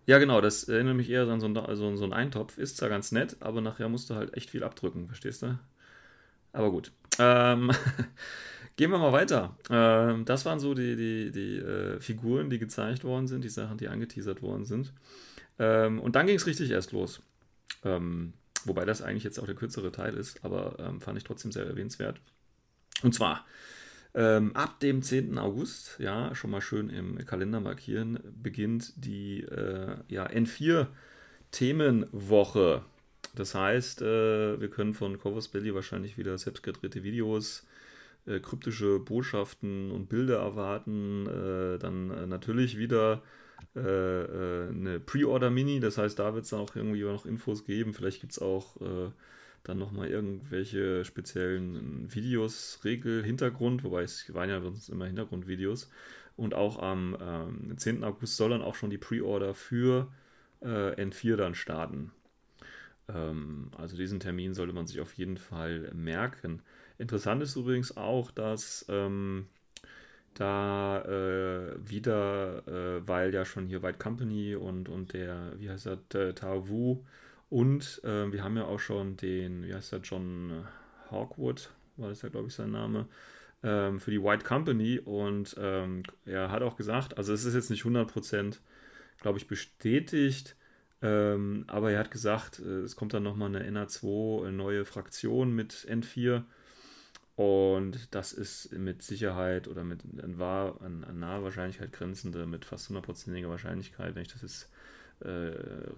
Ja, genau, das erinnert mich eher an so einen, so, so einen Eintopf. Ist zwar ganz nett, aber nachher musst du halt echt viel abdrücken, verstehst du? Aber gut. Ähm, (laughs) gehen wir mal weiter. Ähm, das waren so die, die, die äh, Figuren, die gezeigt worden sind, die Sachen, die angeteasert worden sind. Ähm, und dann ging es richtig erst los. Ähm, wobei das eigentlich jetzt auch der kürzere Teil ist, aber ähm, fand ich trotzdem sehr erwähnenswert. Und zwar ähm, ab dem 10. August, ja, schon mal schön im Kalender markieren, beginnt die äh, ja, N4 Themenwoche. Das heißt, äh, wir können von Corvus Belly wahrscheinlich wieder selbstgedrehte Videos, äh, kryptische Botschaften und Bilder erwarten. Äh, dann äh, natürlich wieder äh, äh, eine Pre-Order-Mini, das heißt, da wird es dann auch irgendwie noch Infos geben. Vielleicht gibt es auch äh, dann nochmal irgendwelche speziellen Videos, Regel, Hintergrund, wobei es waren ja sonst immer Hintergrundvideos. Und auch am ähm, 10. August soll dann auch schon die Pre-Order für äh, N4 dann starten. Ähm, also diesen Termin sollte man sich auf jeden Fall merken. Interessant ist übrigens auch, dass ähm, da äh, wieder, äh, weil ja schon hier White Company und, und der, wie heißt er, Tao Wu und äh, wir haben ja auch schon den, wie heißt der, John Hawkwood, war das ja, glaube ich, sein Name, ähm, für die White Company und ähm, er hat auch gesagt, also es ist jetzt nicht 100%, glaube ich, bestätigt, ähm, aber er hat gesagt, äh, es kommt dann nochmal eine NA2, eine neue Fraktion mit N4 und das ist mit Sicherheit oder mit an, wahr, an, an nahe Wahrscheinlichkeit grenzende, mit fast hundertprozentiger Wahrscheinlichkeit, wenn ich das jetzt äh,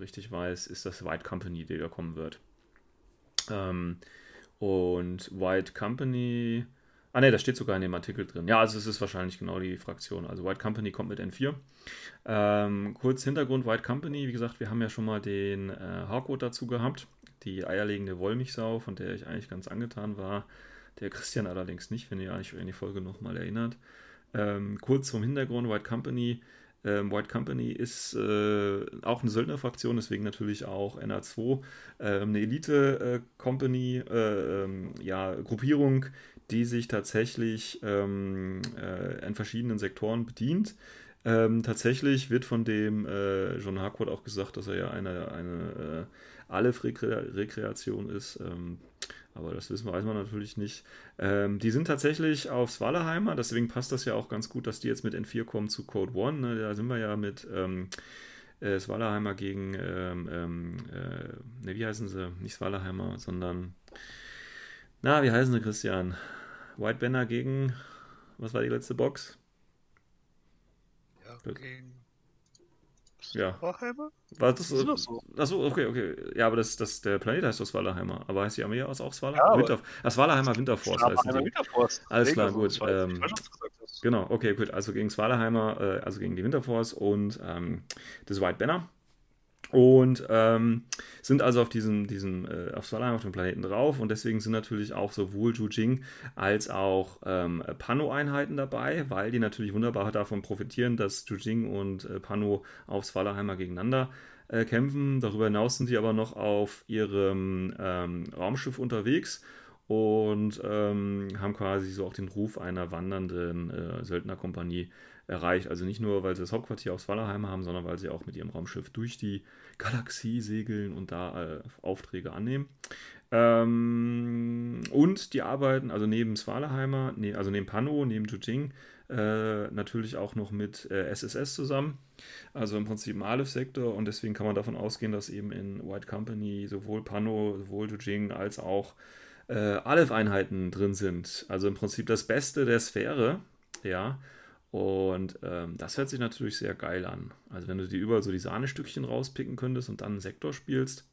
richtig weiß, ist das White Company, die da kommen wird. Ähm, und White Company, ah ne, das steht sogar in dem Artikel drin. Ja, also es ist wahrscheinlich genau die Fraktion. Also White Company kommt mit N4. Ähm, kurz Hintergrund, White Company, wie gesagt, wir haben ja schon mal den äh, Hawkwood dazu gehabt, die eierlegende Wollmilchsau, von der ich eigentlich ganz angetan war. Der Christian allerdings nicht, wenn ihr euch an die Folge nochmal erinnert. Ähm, kurz zum Hintergrund, White Company Ähm, White Company ist äh, auch eine Söldnerfraktion, deswegen natürlich auch NA2, äh, eine Elite-Company, äh, ähm, ja, Gruppierung, die sich tatsächlich ähm, äh, in verschiedenen Sektoren bedient. Ähm, tatsächlich wird von dem äh, John Harcourt auch gesagt, dass er ja eine, eine äh, Aleph-Rekreation ist. Ähm, aber das wissen wir, weiß man natürlich nicht. Ähm, die sind tatsächlich aufs Wallerheimer, deswegen passt das ja auch ganz gut, dass die jetzt mit N4 kommen zu Code One. Ne? Da sind wir ja mit ähm, äh, Swallerheimer gegen, ähm, ähm, äh, ne, wie heißen sie? Nicht Swallerheimer, sondern, na, wie heißen sie, Christian? White Banner gegen, was war die letzte Box? Ja, gegen ja. Warheimer? War das, Ist das so? Achso, okay, okay. Ja, aber das, das, der Planet heißt doch Swallerheimer. Aber heißt die Armee aus auch Ja, Swallerheimer? aber- Winter, ah, Swallerheimer Winterforce heißt die. Winterforce. Alles klar, gut, ähm. Genau, okay, gut. Also gegen Swallerheimer, äh, also gegen die Winterforce und ähm, das White Banner. Und ähm, sind also auf diesem, diesem äh, auf Swallerheim, auf dem Planeten drauf. Und deswegen sind natürlich auch sowohl Jujing als auch ähm, Pano-Einheiten dabei, weil die natürlich wunderbar davon profitieren, dass Jujing und äh, Pano auf Swallerheimer gegeneinander äh, kämpfen. Darüber hinaus sind sie aber noch auf ihrem ähm, Raumschiff unterwegs und ähm, haben quasi so auch den Ruf einer wandernden äh, Söldnerkompanie erreicht. Also nicht nur, weil sie das Hauptquartier auf Swallerheim haben, sondern weil sie auch mit ihrem Raumschiff durch die Galaxie segeln und da äh, Aufträge annehmen. Ähm, und die arbeiten also neben Swallerheimer, ne, also neben Pano, neben Jujing, äh, natürlich auch noch mit äh, SSS zusammen. Also im Prinzip im Aleph-Sektor und deswegen kann man davon ausgehen, dass eben in White Company sowohl Pano, sowohl Jujing als auch äh, Aleph-Einheiten drin sind. Also im Prinzip das Beste der Sphäre, ja. Und ähm, das hört sich natürlich sehr geil an. Also wenn du dir überall so die Sahnestückchen rauspicken könntest und dann einen Sektor spielst,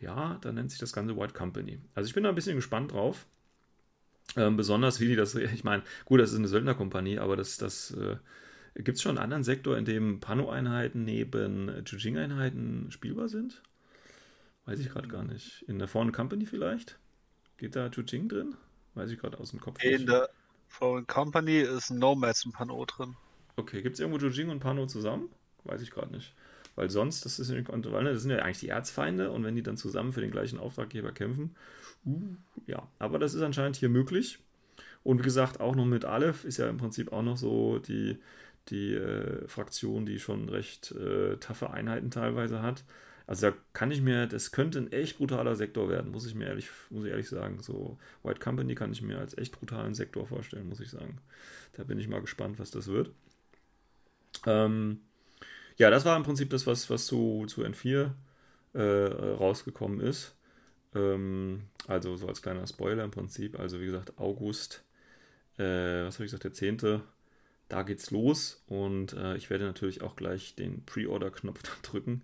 ja, dann nennt sich das Ganze White Company. Also ich bin da ein bisschen gespannt drauf. Ähm, besonders wie die das, (laughs) ich meine, gut, das ist eine Söldnerkompanie, aber das, das äh, gibt es schon einen anderen Sektor, in dem Pano-Einheiten neben Jujing-Einheiten spielbar sind? Weiß ich gerade gar nicht. In der Foreign Company vielleicht? Geht da Jujing drin? Weiß ich gerade aus dem Kopf In der Foreign Company ist Nomads und Pano drin. Okay, gibt es irgendwo Jujing und Pano zusammen? Weiß ich gerade nicht. Weil sonst, das, ist, ne, das sind ja eigentlich die Erzfeinde und wenn die dann zusammen für den gleichen Auftraggeber kämpfen, uh, ja. Aber das ist anscheinend hier möglich. Und wie gesagt, auch noch mit Aleph ist ja im Prinzip auch noch so die, die äh, Fraktion, die schon recht äh, taffe Einheiten teilweise hat. Also da kann ich mir, das könnte ein echt brutaler Sektor werden, muss ich mir ehrlich, muss ich ehrlich sagen. So White Company kann ich mir als echt brutalen Sektor vorstellen, muss ich sagen. Da bin ich mal gespannt, was das wird. Ähm, ja, das war im Prinzip das, was, was zu, zu N4 äh, rausgekommen ist. Ähm, also so als kleiner Spoiler im Prinzip. Also wie gesagt, August, äh, was habe ich gesagt, der 10. Da geht's los und äh, ich werde natürlich auch gleich den Pre-Order-Knopf (laughs) drücken.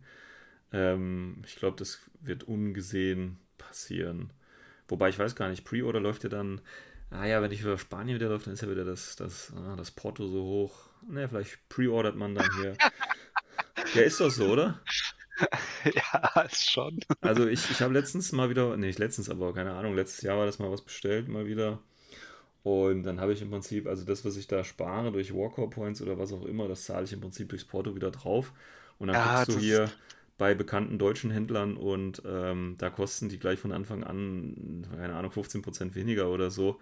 Ähm, ich glaube, das wird ungesehen passieren. Wobei ich weiß gar nicht, Pre-Order läuft ja dann. Ah ja, wenn ich über Spanien wieder läuft, dann ist ja wieder das, das, ah, das Porto so hoch. Naja, vielleicht pre-ordert man dann hier. (laughs) ja, ist doch so, oder? (laughs) ja, ist schon. Also ich, ich habe letztens mal wieder, nee, nicht letztens, aber keine Ahnung, letztes Jahr war das mal was bestellt, mal wieder. Und dann habe ich im Prinzip, also das, was ich da spare durch Warcore Points oder was auch immer, das zahle ich im Prinzip durchs Porto wieder drauf. Und dann Ja, kriegst du hier bei bekannten deutschen Händlern und ähm, da kosten die gleich von Anfang an, keine Ahnung, 15% weniger oder so.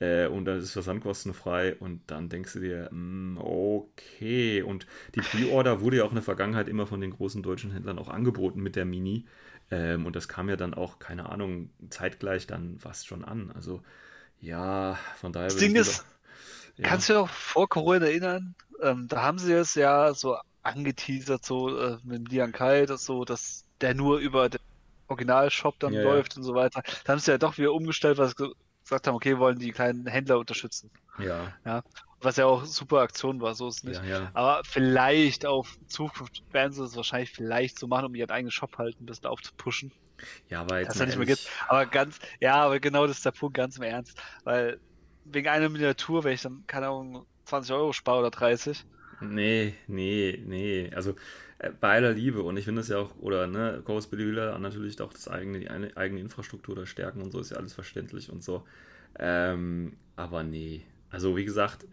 Äh, und dann ist versandkostenfrei und dann denkst du dir, mm, okay. Und die Pre-Order wurde ja auch in der Vergangenheit immer von den großen deutschen Händlern auch angeboten mit der Mini. Ähm, und das kam ja dann auch, keine Ahnung, zeitgleich dann fast schon an. Also ja, von daher. Das Ding ist, lieber- ja. Kannst du dich noch vor Corona erinnern? Ähm, da haben sie es ja so angeteasert, so äh, mit dem Lian Kai, das so, dass der nur über den Originalshop dann Ja, ja. läuft und so weiter. Da haben sie ja doch wieder umgestellt, was sie gesagt haben, okay, wollen die kleinen Händler unterstützen. Ja, Was ja auch super Aktion war, so ist es nicht. ja, ja. Aber vielleicht auf Zukunft werden sie es wahrscheinlich vielleicht so machen, um ihren eigenen Shop halt ein bisschen aufzupuschen. Ja, aber jetzt Dass er nicht mehr ehrlich, Aber ganz, ja, aber genau das ist der Punkt, ganz im Ernst. Weil wegen einer Miniatur, wenn ich dann, keine Ahnung, 20 Euro spare oder 30, Nee, nee, nee. Also äh, bei aller Liebe und ich finde es ja auch, oder ne, Chorus Billy Wheeler natürlich auch das eigene, die eigene Infrastruktur da stärken und so ist ja alles verständlich und so. Ähm, aber nee, Also wie gesagt,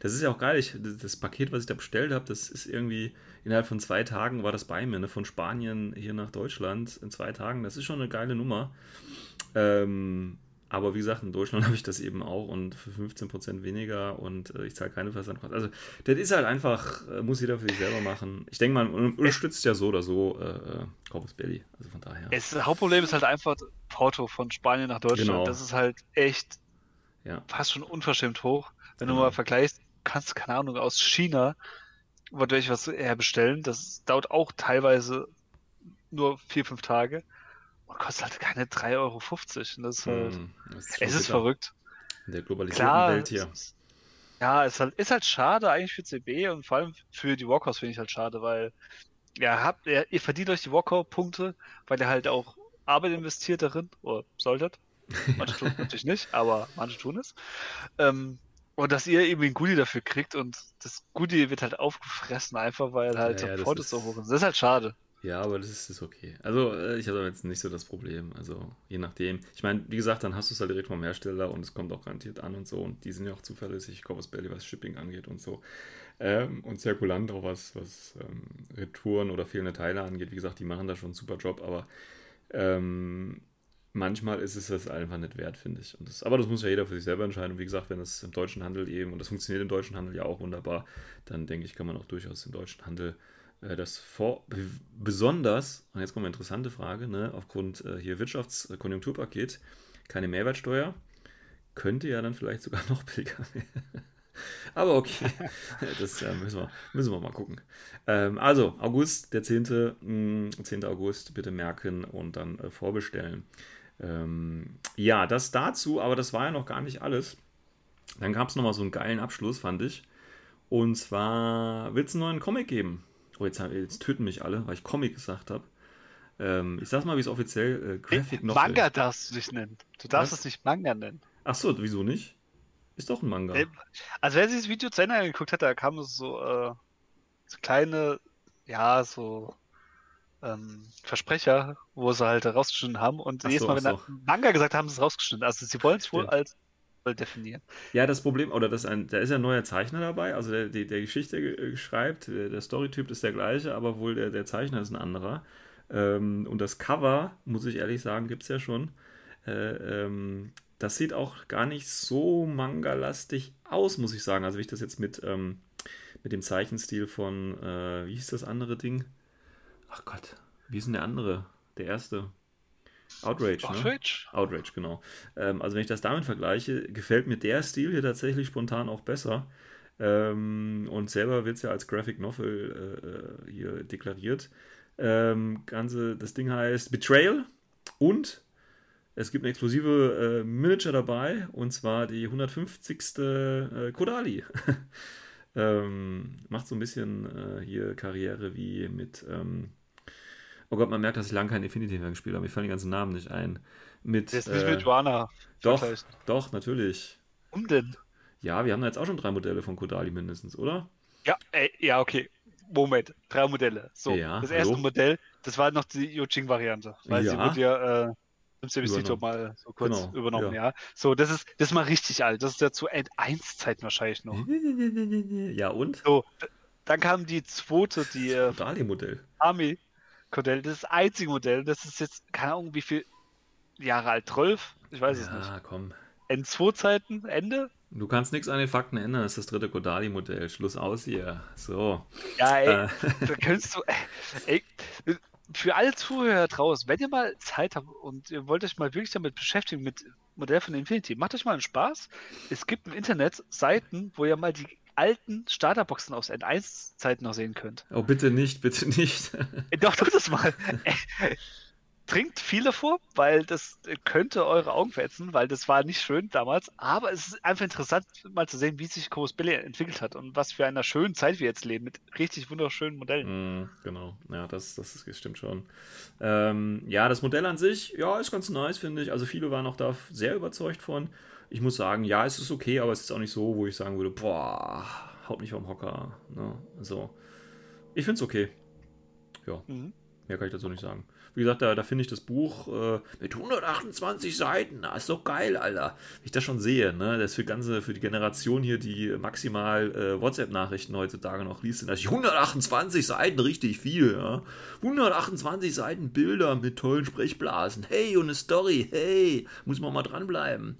das ist ja auch geil. Ich, das Paket, was ich da bestellt habe, das ist irgendwie innerhalb von zwei Tagen war das bei mir, ne? von Spanien hier nach Deutschland in zwei Tagen. Das ist schon eine geile Nummer. Ähm, aber wie gesagt, in Deutschland (laughs) habe ich das eben auch und für 15% weniger und äh, ich zahle keine Versandkosten. Also, das ist halt einfach, äh, muss jeder für sich selber machen. Ich denke, man unterstützt ja so oder so äh, äh Corpus Belli. Also von daher. Es, das Hauptproblem ist halt einfach Porto von Spanien nach Deutschland. Genau. Das ist halt echt ja. fast schon unverschämt hoch. Wenn genau. du mal vergleichst, kannst du, keine Ahnung, aus China wodurch was herbestellen. Das dauert auch teilweise nur vier, fünf Tage und kostet halt keine 3,50 Euro. das ist halt, mm, das ist es ist verrückt. In der globalisierten Klar, Welt hier. Ist, ja, es ist halt, ist halt schade eigentlich für CB und vor allem für die Walkouts finde ich halt schade, weil ja, habt, ihr, ihr verdient euch die Walkout-Punkte, weil ihr halt auch Arbeit investiert darin, oder solltet. Manche tun es (laughs) natürlich nicht, aber manche tun es. Ähm, und dass ihr irgendwie ein Goodie dafür kriegt und das Goodie wird halt aufgefressen, einfach weil halt ja, ja, das so hoch ist. Das ist halt schade. Ja, aber das ist, ist okay. Also, äh, ich habe jetzt nicht so das Problem. Also, je nachdem. Ich meine, wie gesagt, dann hast du es halt direkt vom Hersteller und es kommt auch garantiert an und so. Und die sind ja auch zuverlässig, Corvus Belly, was Shipping angeht und so. Ähm, und zirkulant auch was, was ähm, Retouren oder fehlende Teile angeht. Wie gesagt, die machen da schon einen super Job, aber ähm, manchmal ist es das einfach nicht wert, finde ich. Das, aber das muss ja jeder für sich selber entscheiden. Und wie gesagt, wenn es im deutschen Handel eben, und das funktioniert im deutschen Handel ja auch wunderbar, dann denke ich, kann man auch durchaus im deutschen Handel das vor, besonders, und jetzt kommt eine interessante Frage, ne, aufgrund äh, hier Wirtschaftskonjunkturpaket, keine Mehrwertsteuer, könnte ja dann vielleicht sogar (laughs) noch billiger werden. Aber okay, (laughs) das äh, müssen, wir, müssen wir mal gucken. Ähm, also, August, der 10. Mh, 10. August, bitte merken und dann äh, vorbestellen. Ähm, ja, das dazu, aber das war ja noch gar nicht alles. Dann gab es nochmal so einen geilen Abschluss, fand ich. Und zwar wird es einen neuen Comic geben. Oh, jetzt, jetzt töten mich alle, weil ich Comic gesagt habe. Ähm, ich sag's mal, wie es offiziell äh, Graphic Novel. Manga darfst du dich nennen. Du darfst Was? es nicht Manga nennen. Ach so, wieso nicht? Ist doch ein Manga. Also wer sich das Video zu Ende angeguckt hat, da kamen so, äh, so kleine, ja, so ähm, Versprecher, wo sie halt rausgeschnitten haben. Und jedes so, Mal, wenn so. Manga gesagt haben, sie es rausgeschnitten. Also sie wollen es wohl als definieren. Ja, das Problem, oder das ein, da ist ja ein neuer Zeichner dabei, also der, die, der Geschichte äh, schreibt, der, der Storytyp ist der gleiche, aber wohl der, der Zeichner ist ein anderer. Ähm, und das Cover, muss ich ehrlich sagen, gibt es ja schon. Äh, ähm, das sieht auch gar nicht so manga-lastig aus, muss ich sagen. Also, wie ich das jetzt mit, ähm, mit dem Zeichenstil von, äh, wie hieß das andere Ding? Ach Gott, wie ist denn der andere? Der erste? Outrage, Outrage? Ne? Outrage, genau. Ähm, also wenn ich das damit vergleiche, gefällt mir der Stil hier tatsächlich spontan auch besser. Ähm, und selber wird es ja als Graphic Novel äh, hier deklariert. Ähm, ganze, das Ding heißt Betrayal und es gibt eine exklusive äh, Miniature dabei und zwar die 150. Äh, Kodali. (laughs) ähm, macht so ein bisschen äh, hier Karriere wie mit ähm, Oh Gott, man merkt, dass ich lange kein Infinity mehr gespielt habe. Mir fallen die ganzen Namen nicht ein. Mit, das ist nicht äh, mit Joanna. Doch, doch, natürlich. Warum denn? Ja, wir haben da jetzt auch schon drei Modelle von Kodali mindestens, oder? Ja, ey, ja, okay. Moment, drei Modelle. So, ja, das erste hallo? Modell, das war noch die Yoching-Variante. Weil ja. sie wurde ja äh, im Service mal so kurz genau, übernommen, ja. ja. So, das ist, das ist mal richtig alt. Das ist ja zu End-1-Zeiten wahrscheinlich noch. (laughs) Ja, und? So, dann kam die zweite, die. Das Kodali-Modell. Army. Modell. Das ist das einzige Modell. Das ist jetzt, keine Ahnung, wie viel Jahre alt? 12? Ich weiß ja, es nicht. Ja, komm. N2-Zeiten, Ende? Du kannst nichts an den Fakten ändern. Das ist das dritte Kodali-Modell. Schluss aus hier. So. Ja, ey. Äh. (laughs) Da könntest du. Ey, für alle Zuhörer draußen, wenn ihr mal Zeit habt und ihr wollt euch mal wirklich damit beschäftigen, mit Modell von Infinity, macht euch mal einen Spaß. Es gibt im Internet Seiten, wo ihr mal die alten Starterboxen aus N1-Zeiten noch sehen könnt. Oh, bitte nicht, bitte nicht. (laughs) Äh, doch, tut es mal. (laughs) Trinkt viele vor, weil das könnte eure Augen verätzen, weil das war nicht schön damals. Aber es ist einfach interessant, mal zu sehen, wie sich Chorus Billy entwickelt hat und was für einer schönen Zeit wir jetzt leben, mit richtig wunderschönen Modellen. Mm, genau, ja, das, das, ist, das stimmt schon. Ähm, ja, das Modell an sich, ja, ist ganz nice, finde ich. Also viele waren auch da sehr überzeugt von ich muss sagen, ja, es ist okay, aber es ist auch nicht so, wo ich sagen würde, boah, haut mich vom Hocker. Ne? So. Ich finde es okay. Ja. Mhm. Mehr kann ich dazu nicht sagen. Wie gesagt, da, da finde ich das Buch äh, mit 128 Seiten, das ist doch geil, Alter. Wenn ich das schon sehe, ne? Das ist für, ganze, für die Generation hier, die maximal äh, WhatsApp-Nachrichten heutzutage noch liest, sind das 128 Seiten richtig viel, ja? 128 Seiten Bilder mit tollen Sprechblasen. Hey, und eine Story, hey, muss man mal dranbleiben.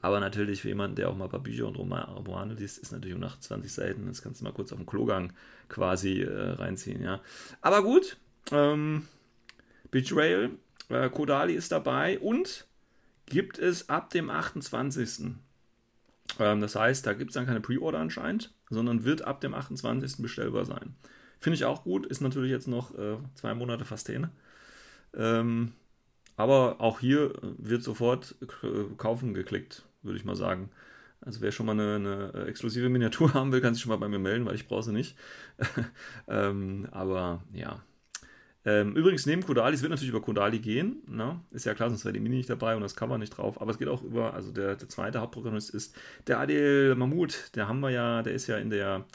Aber natürlich für jemanden, der auch mal ein paar Bücher und Romane liest, ist natürlich um 28 Seiten. Das kannst du mal kurz auf dem Klogang quasi äh, reinziehen, ja. Aber gut, ähm, Betrayal, äh, Kodali ist dabei und gibt es ab dem 28. Ähm, das heißt, da gibt es dann keine Pre-Order anscheinend, sondern wird ab dem 28. bestellbar sein. Finde ich auch gut, ist natürlich jetzt noch äh, zwei Monate fast hin. Ähm, aber auch hier wird sofort äh, kaufen geklickt, würde ich mal sagen. Also wer schon mal eine, eine, exklusive Miniatur (laughs) haben will, kann sich schon mal bei mir melden, weil ich brauche sie nicht. (laughs) ähm, aber ja. Ähm, übrigens, neben Kodali, es wird natürlich über Kodali gehen. Ne? Ist ja klar, sonst wäre die Mini nicht dabei und das Cover nicht drauf. Aber es geht auch über, also der, der zweite Hauptprotagonist ist der Adel Mahmoud. Der haben wir ja, der ist ja in der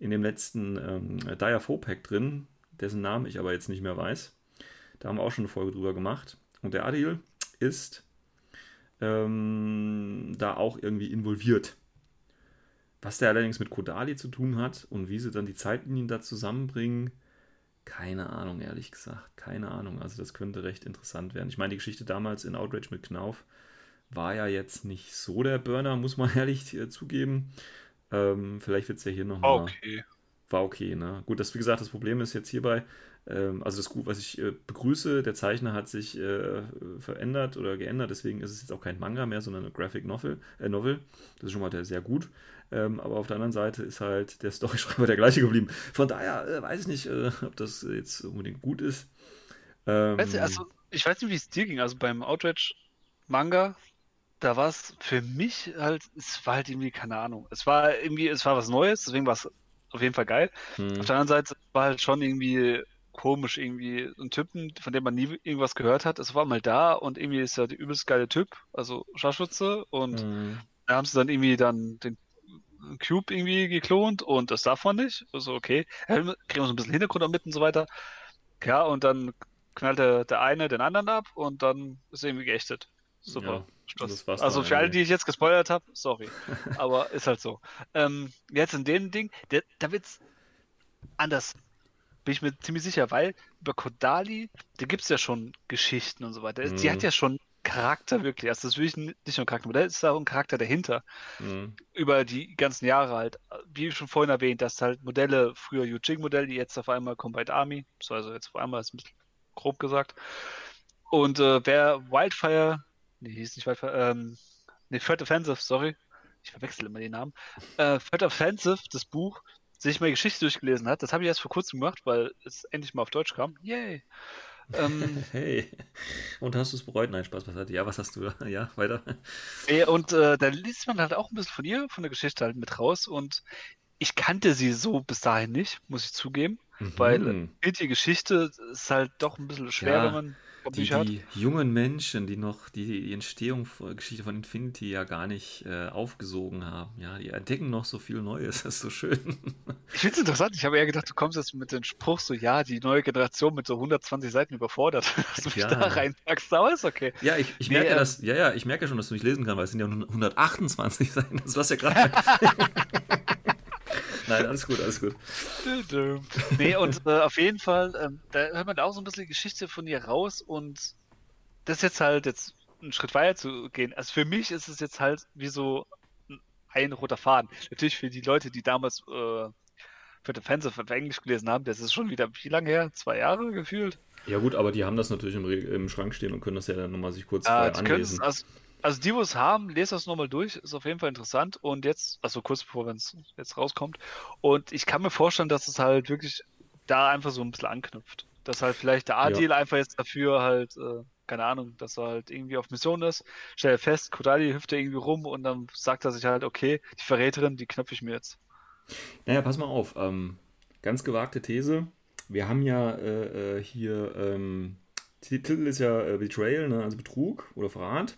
in dem letzten ähm, Dire Pack drin, dessen Namen ich aber jetzt nicht mehr weiß. Da haben wir auch schon eine Folge drüber gemacht. Und der Adil ist ähm, da auch irgendwie involviert. Was der allerdings mit Kodali zu tun hat und wie sie dann die Zeitlinien da zusammenbringen, keine Ahnung, ehrlich gesagt. Keine Ahnung. Also das könnte recht interessant werden. Ich meine, die Geschichte damals in Outrage mit Knauf war ja jetzt nicht so der Burner, muss man (laughs) ehrlich äh, zugeben. Ähm, vielleicht wird es ja hier nochmal. Okay. War okay, ne? Gut, das wie gesagt, das Problem ist jetzt hierbei, also das, was ich äh, begrüße, der Zeichner hat sich äh, verändert oder geändert, deswegen ist es jetzt auch kein Manga mehr, sondern eine Graphic Novel. Äh, Novel. Das ist schon mal der, sehr gut. Ähm, aber auf der anderen Seite ist halt der (laughs) Storyschreiber der gleiche geblieben. Von daher äh, weiß ich nicht, ob das jetzt unbedingt gut ist. Ähm, weißt du, also, ich weiß nicht, wie es dir ging. Also beim Outrage Manga, da war es für mich halt, es war halt irgendwie, keine Ahnung. Es war irgendwie, es war was Neues, deswegen war es auf jeden Fall geil. Hm. Auf der anderen Seite war halt schon irgendwie komisch, irgendwie ein Typen, von dem man nie irgendwas gehört hat. Es war mal da und irgendwie ist er der übelst geile Typ, also Scharfschütze und hm. da haben sie dann irgendwie dann den Cube irgendwie geklont und das darf man nicht. Also okay, kriegen wir so ein bisschen Hintergrund mit und so weiter. Ja, und dann knallt der, der eine den anderen ab und dann ist er irgendwie geächtet. Super. Ja, also für alle, die ich jetzt gespoilert habe, sorry. (laughs) aber ist halt so. Ähm, jetzt in dem Ding, der, da wird's anders. Bin ich mir ziemlich sicher, weil über Kodali, da gibt es ja schon Geschichten und so weiter. Mhm. Die hat ja schon Charakter wirklich. Also das ist wirklich nicht nur ein Charaktermodell, es ist auch ein Charakter dahinter. Mhm. Über die ganzen Jahre halt. Wie schon vorhin erwähnt, dass halt Modelle, früher Yujing-Modelle, die jetzt auf einmal Combat Army, so also jetzt auf einmal ist ein bisschen grob gesagt. Und äh, wer Wildfire, nee, hieß nicht Wildfire, ähm, nee, Third Offensive, sorry, ich verwechsel immer den Namen. Äh, Third Offensive, das Buch, sich mal Geschichte durchgelesen hat, das habe ich erst vor kurzem gemacht, weil es endlich mal auf Deutsch kam. Yay! Ähm, (laughs) hey, und hast du es bereut? Nein, Spaß beiseite. Ja, was hast du da? (laughs) Ja, weiter. Und äh, da liest man halt auch ein bisschen von ihr, von der Geschichte halt mit raus. Und ich kannte sie so bis dahin nicht, muss ich zugeben. Mhm. Weil die Geschichte ist halt doch ein bisschen schwer, ja. wenn man die, die, jungen Menschen, die noch die, die Entstehung, Geschichte von Infinity ja gar nicht äh, aufgesogen haben, ja, die entdecken noch so viel Neues, (laughs) das ist so schön. Ich finde es interessant, ich habe eher gedacht, du kommst jetzt mit dem Spruch so, ja, die neue Generation mit so 120 Seiten überfordert, (laughs) dass du mich ja. da reinpackst, aber ist okay. Ja, ich, ich nee, merke ähm, das, ja, ja, ich merke schon, dass du nicht lesen kannst, weil es sind ja 128 (laughs) Seiten, das war's ja gerade. Nein, alles gut, alles gut. (laughs) nee, und äh, auf jeden Fall, ähm, da hört man auch so ein bisschen die Geschichte von ihr raus und das jetzt halt jetzt einen Schritt weiter zu gehen. Also für mich ist es jetzt halt wie so ein roter Faden. Natürlich für die Leute, die damals äh, für Defensive auf Englisch gelesen haben, das ist schon wieder wie lange her? Zwei Jahre gefühlt? Ja gut, aber die haben das natürlich im, im Schrank stehen und können das ja dann nochmal sich kurz ja, anlesen. Also, also die, wo es haben, lest das nochmal durch, ist auf jeden Fall interessant. Und jetzt, also kurz bevor es jetzt rauskommt. Und ich kann mir vorstellen, dass es halt wirklich da einfach so ein bisschen anknüpft. Dass halt vielleicht der A-Deal ja. einfach jetzt dafür halt, äh, keine Ahnung, dass er halt irgendwie auf Mission ist, stellt fest, Kodali hüpft irgendwie rum und dann sagt er sich halt, okay, die Verräterin, die knöpfe ich mir jetzt. Naja, pass mal auf. Ähm, ganz gewagte These. Wir haben ja äh, äh hier, ähm, Titel ist ja äh, Betrayal, ne? also Betrug oder Verrat.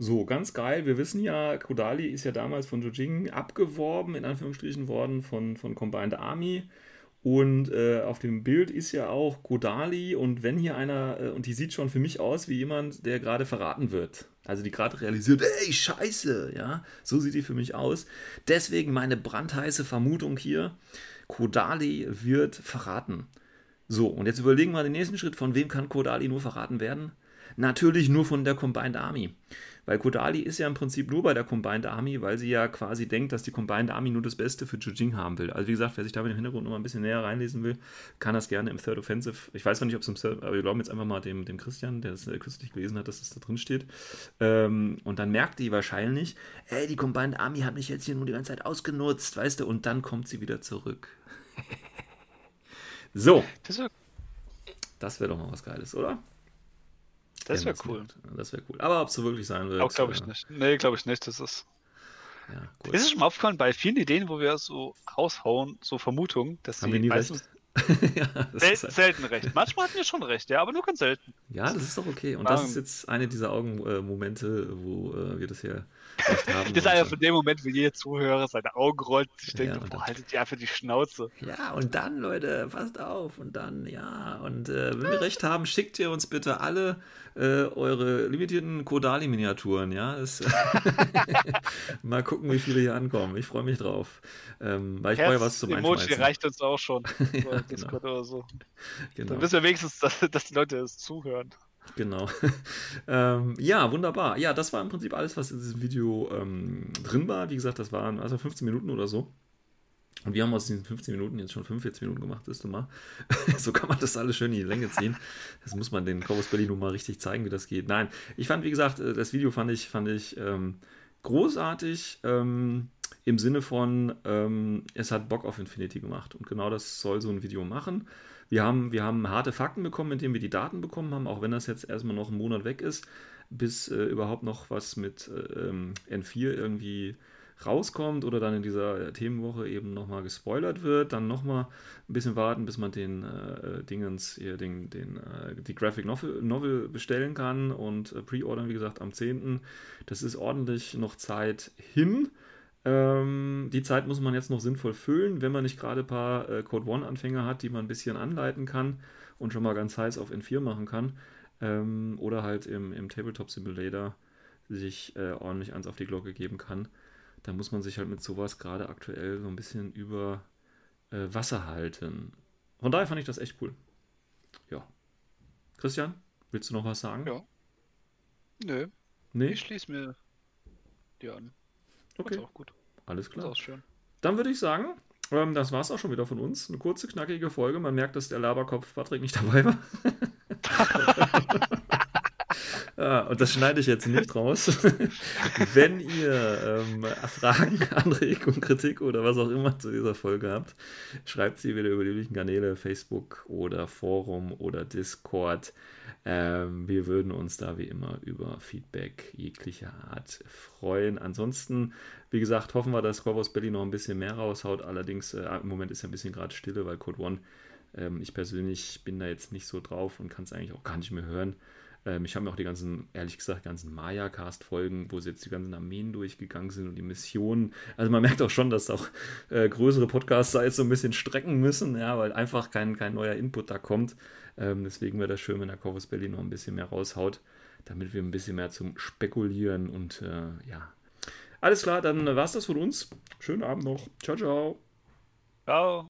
So, ganz geil. Wir wissen ja, Kodali ist ja damals von Jojing abgeworben, in Anführungsstrichen worden, von, von Combined Army. Und äh, auf dem Bild ist ja auch Kodali und wenn hier einer, äh, und die sieht schon für mich aus wie jemand, der gerade verraten wird. Also die gerade realisiert, ey, scheiße, ja, so sieht die für mich aus. Deswegen meine brandheiße Vermutung hier, Kodali wird verraten. So, und jetzt überlegen wir den nächsten Schritt, von wem kann Kodali nur verraten werden? Natürlich nur von der Combined Army. Weil Kodali ist ja im Prinzip nur bei der Combined Army, weil sie ja quasi denkt, dass die Combined Army nur das Beste für Jujing haben will. Also wie gesagt, wer sich da mit dem Hintergrund noch mal ein bisschen näher reinlesen will, kann das gerne im Third Offensive. Ich weiß noch nicht, ob es im Third, aber wir glauben jetzt einfach mal dem, dem Christian, der das äh, kürzlich gelesen hat, dass das da drin steht. Ähm, und dann merkt die wahrscheinlich, ey, die Combined Army hat mich jetzt hier nur die ganze Zeit ausgenutzt, weißt du, und dann kommt sie wieder zurück. (laughs) so. Das wäre doch mal was Geiles, oder? Das wär Wenn cool. Das wäre cool. Aber ob es so wirklich sein wird. Auch glaube ich äh, nicht. Nee, glaube ich nicht. Das ist. Ja, gut. Ist es schon mal aufgefallen, bei vielen Ideen, wo wir so raushauen, so Vermutungen, dass Haben sie wir nie meistens recht. (laughs) ja, sel halt- selten recht. Manchmal hatten wir schon recht, ja, aber nur ganz selten. ja, das ist doch okay. Und das ist jetzt eine dieser Augenmomente, wo äh, wir das hier. Das ist einer von dem Moment, wo jeder Zuhörer seine Augen rollt und sich denkt, Ja, und boah, haltet ihr einfach die Schnauze. Ja, und dann, Leute, passt auf. Und dann, ja. Und äh, wenn wir recht haben, schickt ihr uns bitte alle äh, eure limitierten Kodali-Miniaturen, ja. Das, (laughs) mal gucken, wie viele hier ankommen. Ich freue mich drauf. Ähm, weil ich brauche ja was zum Emoji Einschmeißen. reicht uns auch schon. (laughs) Ja, oder so. Genau. Dann wissen wir wenigstens, dass, dass die Leute es zuhören. Genau. (laughs) ähm, ja, wunderbar. Ja, das war im Prinzip alles, was in diesem Video ähm, drin war. Wie gesagt, das waren also 15 Minuten oder so. Und wir haben aus diesen 15 Minuten jetzt schon 45 Minuten gemacht, siehst du mal. (laughs) so kann man das alles schön in die Länge ziehen. Das muss man den Corvus Belli nun mal richtig zeigen, wie das geht. Nein, ich fand, wie gesagt, äh, das Video fand ich, fand ich ähm, großartig ähm, im Sinne von, ähm, es hat Bock auf Infinity gemacht. Und genau das soll so ein Video machen. Wir haben, wir haben harte Fakten bekommen, indem wir die Daten bekommen haben, auch wenn das jetzt erstmal noch einen Monat weg ist, bis äh, überhaupt noch was mit äh, ähm, N4 irgendwie rauskommt oder dann in dieser Themenwoche eben nochmal gespoilert wird, dann nochmal ein bisschen warten, bis man den äh, Dingens, hier, den, den, äh, die Graphic Novel, Novel bestellen kann und äh, pre-ordern, wie gesagt, am 10. Das ist ordentlich noch Zeit hin. Ähm, die Zeit muss man jetzt noch sinnvoll füllen, wenn man nicht gerade ein paar äh, Code One-Anfänger hat, die man ein bisschen anleiten kann und schon mal ganz heiß auf N4 machen kann. Ähm, oder halt im, im Tabletop Simulator sich äh, ordentlich eins auf die Glocke geben kann. Da muss man sich halt mit sowas gerade aktuell so ein bisschen über äh, Wasser halten. Von daher fand ich das echt cool. Ja. Christian, willst du noch was sagen? Ja. Nö, Nee? ich schließe mir die an. Okay, Ist auch gut. alles Ist klar. auch schön. Dann würde ich sagen, ähm, das war es auch schon wieder von uns. Eine kurze, knackige Folge. Man merkt, dass der Laberkopf Patrick nicht dabei war. (laughs) ja, und das schneide ich jetzt nicht raus. (laughs) Wenn ihr ähm, Fragen, (laughs) Anregungen, Kritik oder was auch immer zu dieser Folge habt, schreibt sie wieder über die üblichen Kanäle, Facebook oder Forum oder Discord. Ähm, wir würden uns da wie immer über Feedback jeglicher Art freuen. Ansonsten, wie gesagt, hoffen wir, dass Corvus Belly noch ein bisschen mehr raushaut. Allerdings, äh, im Moment ist ja ein bisschen gerade Stille, weil Code One, ähm, ich persönlich bin da jetzt nicht so drauf und kann es eigentlich auch gar nicht mehr hören. Ähm, ich habe mir auch die ganzen, ehrlich gesagt, ganzen Maya-Cast-Folgen, wo sie jetzt die ganzen Armeen durchgegangen sind und die Missionen. Also man merkt auch schon, dass auch äh, größere Podcasts da jetzt so ein bisschen strecken müssen, ja, weil einfach kein, kein neuer Input da kommt. Ähm, deswegen wäre das schön, wenn der Corvus Belly noch ein bisschen mehr raushaut, damit wir ein bisschen mehr zum Spekulieren und äh, ja. Alles klar, dann war es das von uns. Schönen Abend noch. Ciao, ciao. Ciao.